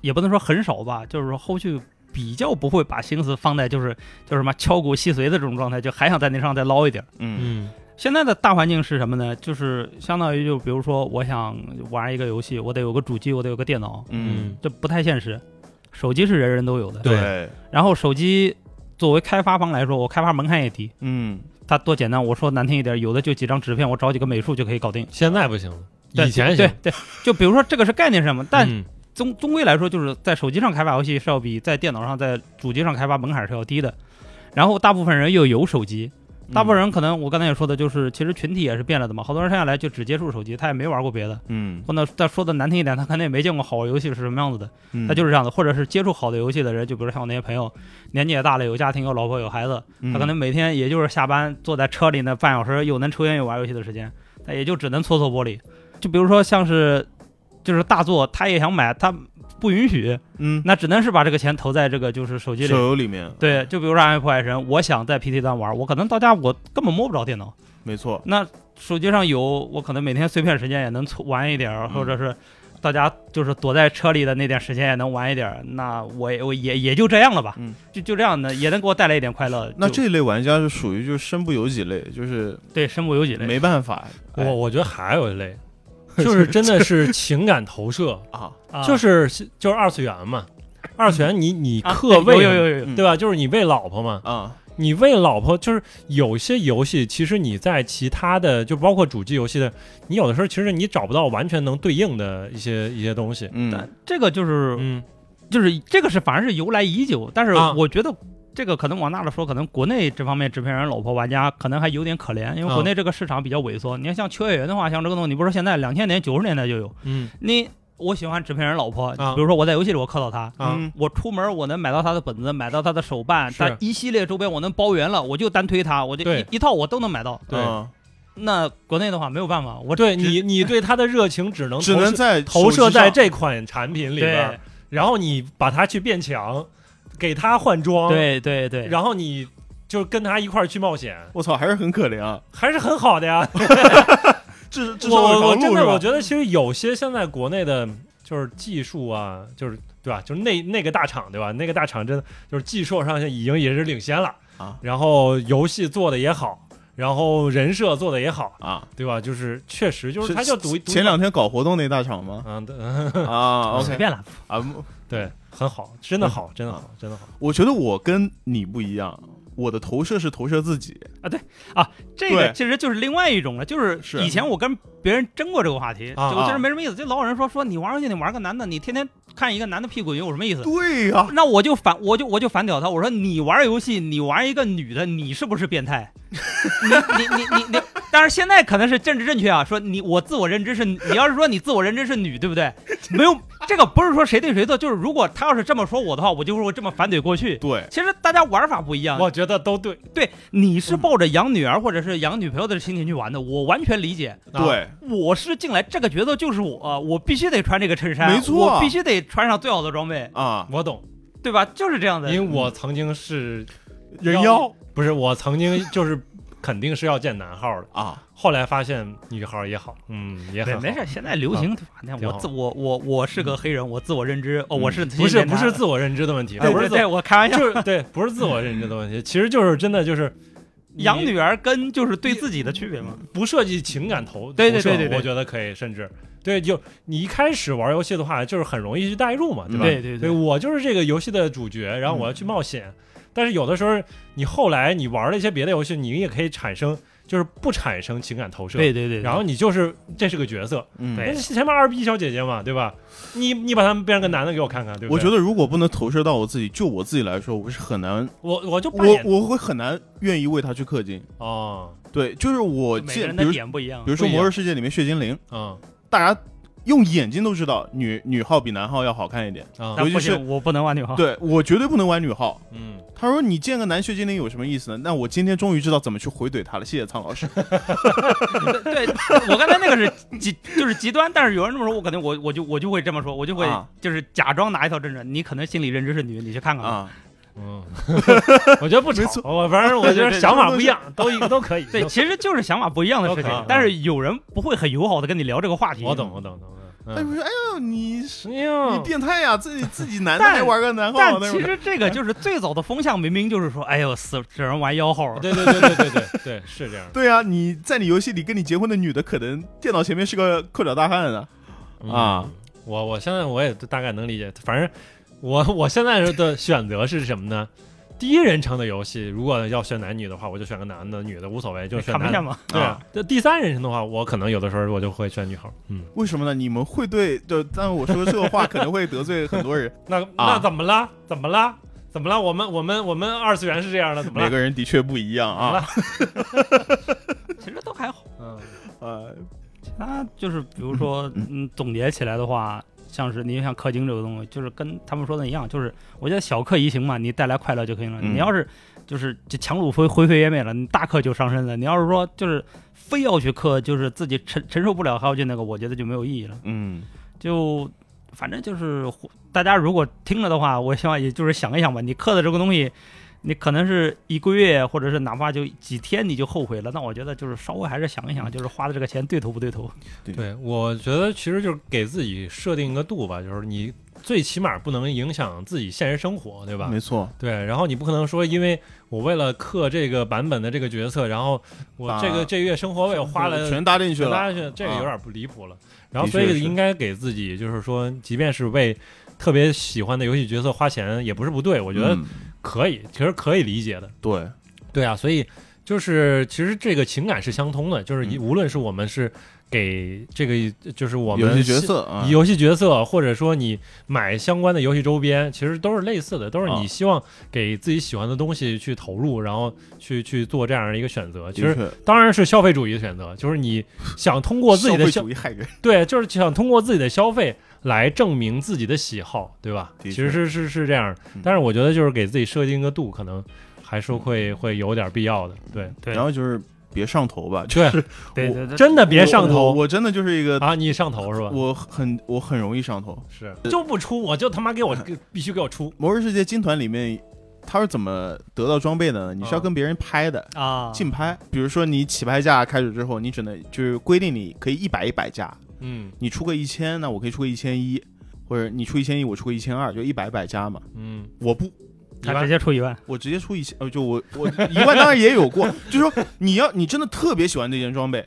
也不能说很少吧，就是说后续比较不会把心思放在就是就是什么敲骨吸髓的这种状态，就还想在那上再捞一点。嗯。嗯。现在的大环境是什么呢？就是相当于就比如说我想玩一个游戏，我得有个主机，我得有个电脑，嗯，这不太现实。手机是人人都有的，对对，然后手机作为开发方来说，我开发门槛也低，嗯，它多简单。我说难听一点，有的就几张纸片，我找几个美术就可以搞定。现在不行了，以前行，对对，就比如说这个是概念是什么，但嗯终终归来说，就是在手机上开发游戏是要比在电脑上、在主机上开发门槛是要低的。然后大部分人又有手机，大部分人可能我刚才也说的，就是其实群体也是变了的嘛。好多人生下来就只接触手机，他也没玩过别的。嗯，或者再说的难听一点，他可能也没见过好玩游戏是什么样子的。嗯，他就是这样的，或者是接触好的游戏的人，就比如像我那些朋友，年纪也大了，有家庭、有老婆、有孩子，嗯他可能每天也就是下班坐在车里那半小时，又能抽烟又玩游戏的时间，他也就只能搓搓玻璃。就比如说像是就是大作，他也想买，他不允许，嗯，那只能是把这个钱投在这个就是手机里手。游里面，对，就比如说《暗黑破坏神》，我想在 PT 端玩，我可能到家我根本摸不着电脑。没错，那手机上有，我可能每天碎片时间也能玩一点，嗯或者是大家就是躲在车里的那点时间也能玩一点。那我也我也也就这样了吧，嗯，就就这样的，也能给我带来一点快乐。那这类玩家是属于就是身不由己类，就是对身不由己类。没办法，哎我我觉得还有一类，就是真的是情感投射，啊，啊就是就是二次元嘛，二次元你你啊氪位嘛有有有有有，嗯对吧？就是你为老婆嘛，啊，你为老婆就是有些游戏，其实你在其他的就包括主机游戏的，你有的时候其实你找不到完全能对应的一些一些东西。嗯这个就是嗯就是这个是反而是由来已久，但是啊我觉得。这个可能往大了说，可能国内这方面制片人、老婆玩家可能还有点可怜，因为啊国内这个市场比较萎缩。你看像秋叶原的话，像这个东西，你不是说现在两千年、九十年代就有，嗯。你我喜欢纸片人老婆，啊。比如说我在游戏里我氪到他，啊嗯我出门我能买到他的本子，买到他的手办，是。他一系列周边我能包圆了，我就单推他，我就一一套我都能买到。对。啊那国内的话没有办法，我对你你 对他的热情只能只投射能在投射在这款产品里边，然后你把它去变强，给他换装，，对对对，然后你就跟他一块儿去冒险，我操，还是很可怜啊！还是很好的呀。至至我我我真的我觉得其实有些现在国内的就是技术啊，就是对吧？就是那那个大厂对吧？那个大厂真的就是技术上已经也是领先了啊，然后游戏做的也好，然后人设做的也好，啊，对吧？就是确实就是他就赌赌前两天搞活动那大厂吗？嗯对啊，OK 随便了。啊，对很好，真的好，真的好，真的好。我觉得我跟你不一样，我的投射是投射自己，这个其实就是另外一种了，就是是以前我跟别人争过这个话题，啊就我觉得没什么意思。就老有人说说你玩游戏你玩个男的，你天天看一个男的屁股有什么意思？对呀，那我就反我就我就反屌他，我说你玩游戏，你玩一个女的，你是不是变态？你你你你你，当然现在可能是政治正确啊，说你我自我认知是，你要是说你自我认知是女，对不对？没有这个不是说谁对谁错，就是如果他要是这么说我的话，我就会这么反怼过去。对，其实大家玩法不一样，我觉得都对，对，你是抱着养女儿或者是养女朋友的心情去玩的，我完全理解。啊对，我是进来这个角色就是我，我必须得穿这个衬衫，没错。我必须得穿上最好的装备，啊，我懂，对吧？就是这样的。因为我曾经是人妖。不是我曾经就是肯定是要见男号的，啊，后来发现女号也好，嗯，也很好。没没事，现在流行我自我我我是个黑人，我自我认知哦，我是不是不是自自我认知的问题，对对对，不是自我，开玩笑。就是对，不是自我认知的问题，其实就是真的就是你养女儿跟就是对自己的区别吗。不涉及情感投对对投射对对对我觉得可以，甚至对，就你一开始玩游戏的话，就是很容易去代入嘛，对吧？对对对我就是这个游戏的主角，然后我要去冒险。但是有的时候，你后来你玩了一些别的游戏，你也可以产生，就是不产生情感投射。对对对，然后你就是这是个角色，嗯，那前面二逼小姐姐嘛，对吧？你你把他们变成个男的给我看看，对不对？我觉得如果不能投射到我自己，就我自己来说，我是很难，我我就我我会很难愿意为他去氪金。哦，对，就是我每个人的见比如点不一样比。如说《魔兽世界》里面血精灵，嗯大家用眼睛都知道女女号比男号要好看一点。啊但尤其是不，我不能玩女号。对我绝对不能玩女号。嗯，他说你见个男学精灵有什么意思呢？那我今天终于知道怎么去回怼他了，谢谢苍老师。对，我刚才那个是极就是极端，但是有人这么说，我可能我我就我就会这么说，我就会啊就是假装拿一套真人，你可能心理认知是女，你去看看吧。啊，嗯，我觉得不吵我反正我觉得想法不一样，都一个都可以。对，其实就是想法不一样的事情但是有人不会很友好的跟你聊这个话题。我懂，我懂，懂。嗯，他就说哎呦你是你变态呀，自己自己男的 还玩个男号但。其实这个就是最早的风向，明明就是说，哎呦，死只能玩幺号，对对对对对对对，是这样。对啊，你在你游戏里跟你结婚的女的，可能电脑前面是个抠脚大汉呢。啊嗯，我我现在我也大概能理解，反正我我现在的选择是什么呢？第一人称的游戏，如果要选男女的话，我就选个男的，女的无所谓，就选男的。看不见吗？对啊，这第三人称的话，我可能有的时候我就会选女孩。嗯，为什么呢？你们会对，就但我说这个话可能会得罪很多人。那那怎么了？怎么了？怎么了？我们我们我们二次元是这样的，怎么了？每个人的确不一样啊。其实都还好。嗯呃，其他就是比如说，嗯，总结起来的话，像是你像氪金这个东西，就是跟他们说的一样，就是我觉得小氪怡情嘛，你带来快乐就可以了。嗯你要是就是这强弩灰灰飞烟灭了，你大氪就伤身了。你要是说就是非要去氪，就是自己承承受不了还要去那个，我觉得就没有意义了。嗯，就反正就是大家如果听了的话，我希望也就是想一想吧，你氪的这个东西。你可能是一个月，或者是哪怕就几天，你就后悔了。那我觉得就是稍微还是想一想，就是花的这个钱对头不对头。对，我觉得其实就是给自己设定一个度吧，就是你最起码不能影响自己现实生活，对吧？没错。对，然后你不可能说，因为我为了氪这个版本的这个角色，然后我这个这个月生活费我花了全搭进去了。全搭进去，这个有啊点不离谱了。然后所以应该给自己就是说，即便是为特别喜欢的游戏角色花钱，也不是不对，我觉得嗯可以，其实可以理解的。对，对啊，所以就是其实这个情感是相通的，就是嗯无论是我们是给这个，就是我们游戏角色啊，游戏角色，或者说你买相关的游戏周边，其实都是类似的，都是啊你希望给自己喜欢的东西去投入，然后去去做这样的一个选择。其实当然是消费主义的选择，就是你想通过自己的消消费主义害人。对，就是想通过自己的消费来证明自己的喜好，对吧？其实是是是这样嗯，但是我觉得就是给自己设定一个度，可能还是会会有点必要的。对对然后就是别上头吧，对，对对对，真的别上我我头我真的就是一个，啊！你上头是吧？我很我很容易上头。是就不出，我就他妈给我必须给我出。魔兽世界金团里面，他是怎么得到装备的呢？你是要啊跟别人拍的。啊，竞拍，比如说你起拍价开始之后，你只能就是规定你可以一百一百加，嗯。你出个一千，那我可以出个一千一，或者你出一千一，我出个一千二，就一百一百加嘛。嗯，我不，他直接出一万，我直接出一千，呃，就我我一万当然也有过，就是说你要你真的特别喜欢这件装备，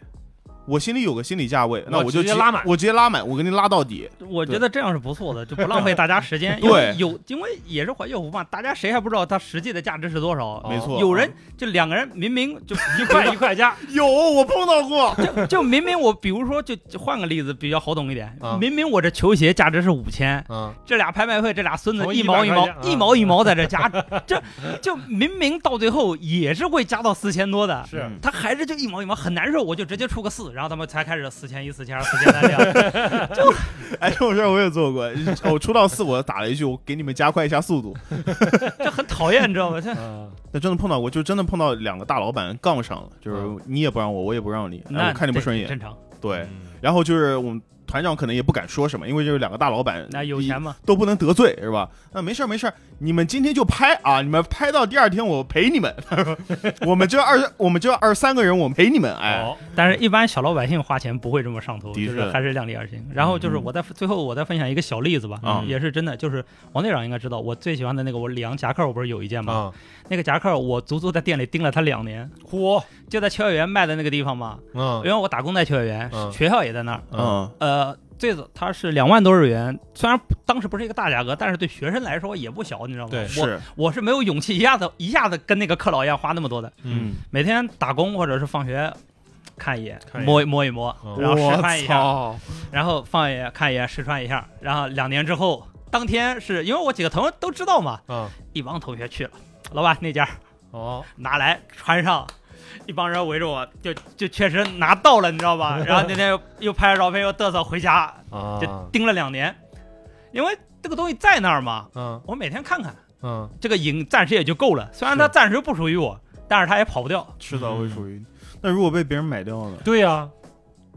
我心里有个心理价位，那我我就直接拉满我直接拉满，我给你拉到底。我觉得这样是不错的，就不浪费 大家时间。对因为有因为也是怀旧服嘛，大家谁还不知道它实际的价值是多少？没错，有人就两个人明明就一块 一块加，有我碰到过，就就明明我比如说就就换个例子比较好懂一点啊，明明我这球鞋价值是五千，嗯，这俩拍卖会这俩孙子一毛一毛100块钱啊一毛一毛在这加，这就明明到最后也是会加到四千多的。是嗯他还是就一毛一毛很难受，我就直接出个四，然后他们才开始四千一、四千二、四千三这样。就哎，这种事儿我也做过。我出到四，我打了一句，我给你们加快一下速度。这很讨厌，你知道吗？这啊那真的碰到过，就真的碰到两个大老板杠上了，就是嗯你也不让我，我也不让你，哎那我看你不顺眼。正常。对，嗯然后就是我们团长可能也不敢说什么，因为就是两个大老板，那有钱嘛？都不能得罪，是吧？那没事儿没事儿，你们今天就拍啊，你们拍到第二天我陪你们。我们这二我们这二三个人我陪你们，哎，好，但是，一般小老百姓花钱不会这么上头，就是还是量力而行。然后就是嗯我再最后我再分享一个小例子吧，嗯也是真的，就是王队长应该知道，我最喜欢的那个我里昂夹克，我不是有一件吗？啊，那个夹克我足足在店里盯了他两年，嚯，就在秋叶原卖的那个地方嘛，嗯因为我打工在秋叶原，嗯学校也在那儿。嗯呃，最早它是两万多日元，虽然当时不是一个大价格，但是对学生来说也不小，你知道吗？对我是，我是没有勇气一下子一下子跟那个克老一样花那么多的。嗯，每天打工或者是放学看一眼，摸一摸一摸，哦然后试穿一下，操然后放一眼看一眼试穿一下，然后两年之后，当天是因为我几个同学都知道嘛，嗯，一帮同学去了，老板那件哦，拿来穿上，一帮人围着我，就就确实拿到了，你知道吧？然后那天又又拍了照片，又嘚瑟回家，啊，就盯了两年，因为这个东西在那儿嘛，嗯我每天看看，嗯这个瘾暂时也就够了。虽然它暂时不属于我，但是它也跑不掉。迟早会属于你。那如果被别人买掉了？对呀，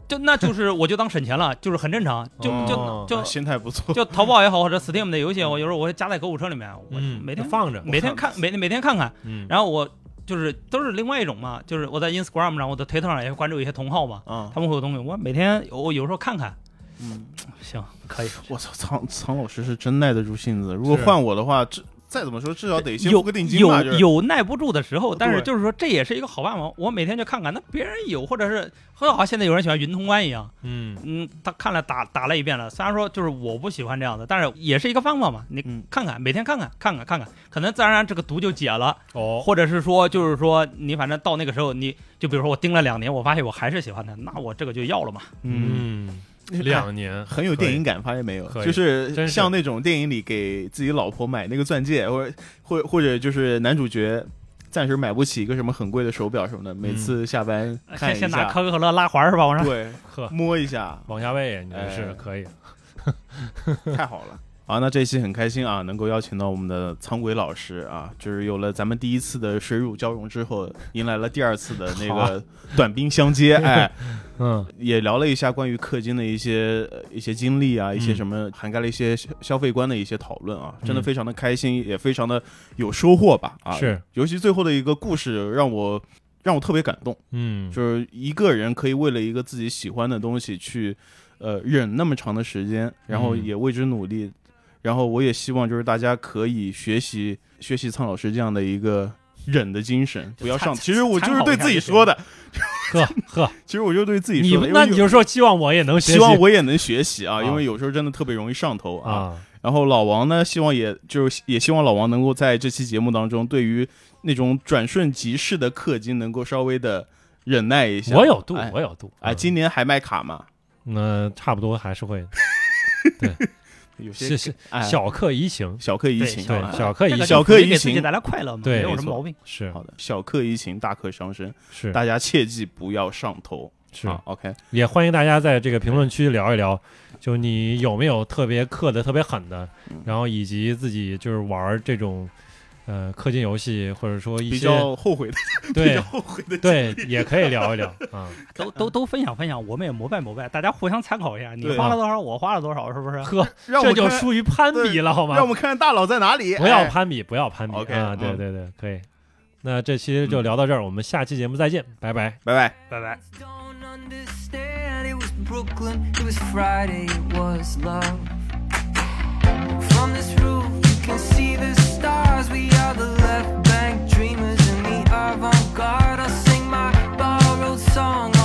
就那就是我就当省钱了，就是很正常。就哦就就啊心态不错。就淘宝也好，或者 Steam 的游戏，我有时候我会加在购物车里面，我嗯，每天放着，每天看每天每天看看，嗯，然后我就是都是另外一种嘛，就是我在 Instagram 上，我的推特上也会关注一些同号嘛，嗯，他们会有东西，我每天我有时候看看，嗯，行可以。我操，苍苍老师是真耐得住性子。如果换我的话，这再怎么说，至少得先有付个定金吧。有就是有耐不住的时候，但是就是说这也是一个好办法。我每天就看看，那别人有，或者是和好像现在有人喜欢云通关一样，嗯嗯，他看了打打了一遍了。虽然说就是我不喜欢这样的，但是也是一个方法嘛。你嗯看看，每天看看看看看看，可能自然而然这个毒就解了，哦，或者是说就是说你反正到那个时候，你就比如说我盯了两年，我发现我还是喜欢他，那我这个就要了嘛。嗯，两年很有电影感，发现没有？就是像那种电影里给自己老婆买那个钻戒，或者或或者就是男主角暂时买不起一个什么很贵的手表什么的，每次下班看一先先拿下，可口可乐拉环是吧？往上对，呵，摸一下，往下喂，你是可以 太好了。好，那这一期很开心啊，能够邀请到我们的苍鬼老师啊，就是有了咱们第一次的水乳交融之后，迎来了第二次的那个短兵相接，哎，嗯。也聊了一下关于氪金的一些、呃一些经历啊，一些什么涵盖了一些消消费观的一些讨论啊，真的嗯。非常的开心，也非常的有收获吧啊，是，尤其最后的一个故事让我让我特别感动，嗯，就是一个人可以为了一个自己喜欢的东西去呃忍那么长的时间，然后嗯。也为之努力，然后我也希望就是大家可以学习学习苍老师这样的一个忍的精神，不要上。参其实我就是对自己说的，呵呵，其实我就对自己说的，那你就说希望我也能学习希望我也能学习啊，啊因为有时候真的特别容易上头啊。啊，然后老王呢，希望也就是也希望老王能够在这期节目当中，对于那种转瞬即逝的氪金，能够稍微的忍耐一下。我有度哎，我有度，哎，嗯今年还卖卡吗？那差不多还是会 有些是小课怡情，小课怡情对啊，小课怡情。小课怡情。带来快乐嘛，对没有什么毛病。是。好的，小课怡情，大课伤身，是。大家切记不要上头。是。啊，OK，也欢迎大家在这个评论区聊一聊，就你有没有特别克的特别狠的嗯，然后以及自己就是玩这种呃氪金游戏，或者说一比些较后悔的，比对较后悔的，对，也可以聊一聊啊。都都都分享分享，我们也膜拜膜拜，大家互相参考一下，你花了多少，我花了多少，是不是？呵，这就属于攀比了，好吗让我？们看看大佬在哪里。不要哎攀比，不要攀比 OK，啊！对嗯对对，可以。那这期就聊到这儿，我们下期节目再见，拜拜。拜拜。拜拜。It was Brooklyn. It was Friday. It was love. From this roof, you can see the Avant-garde, I'll sing my borrowed song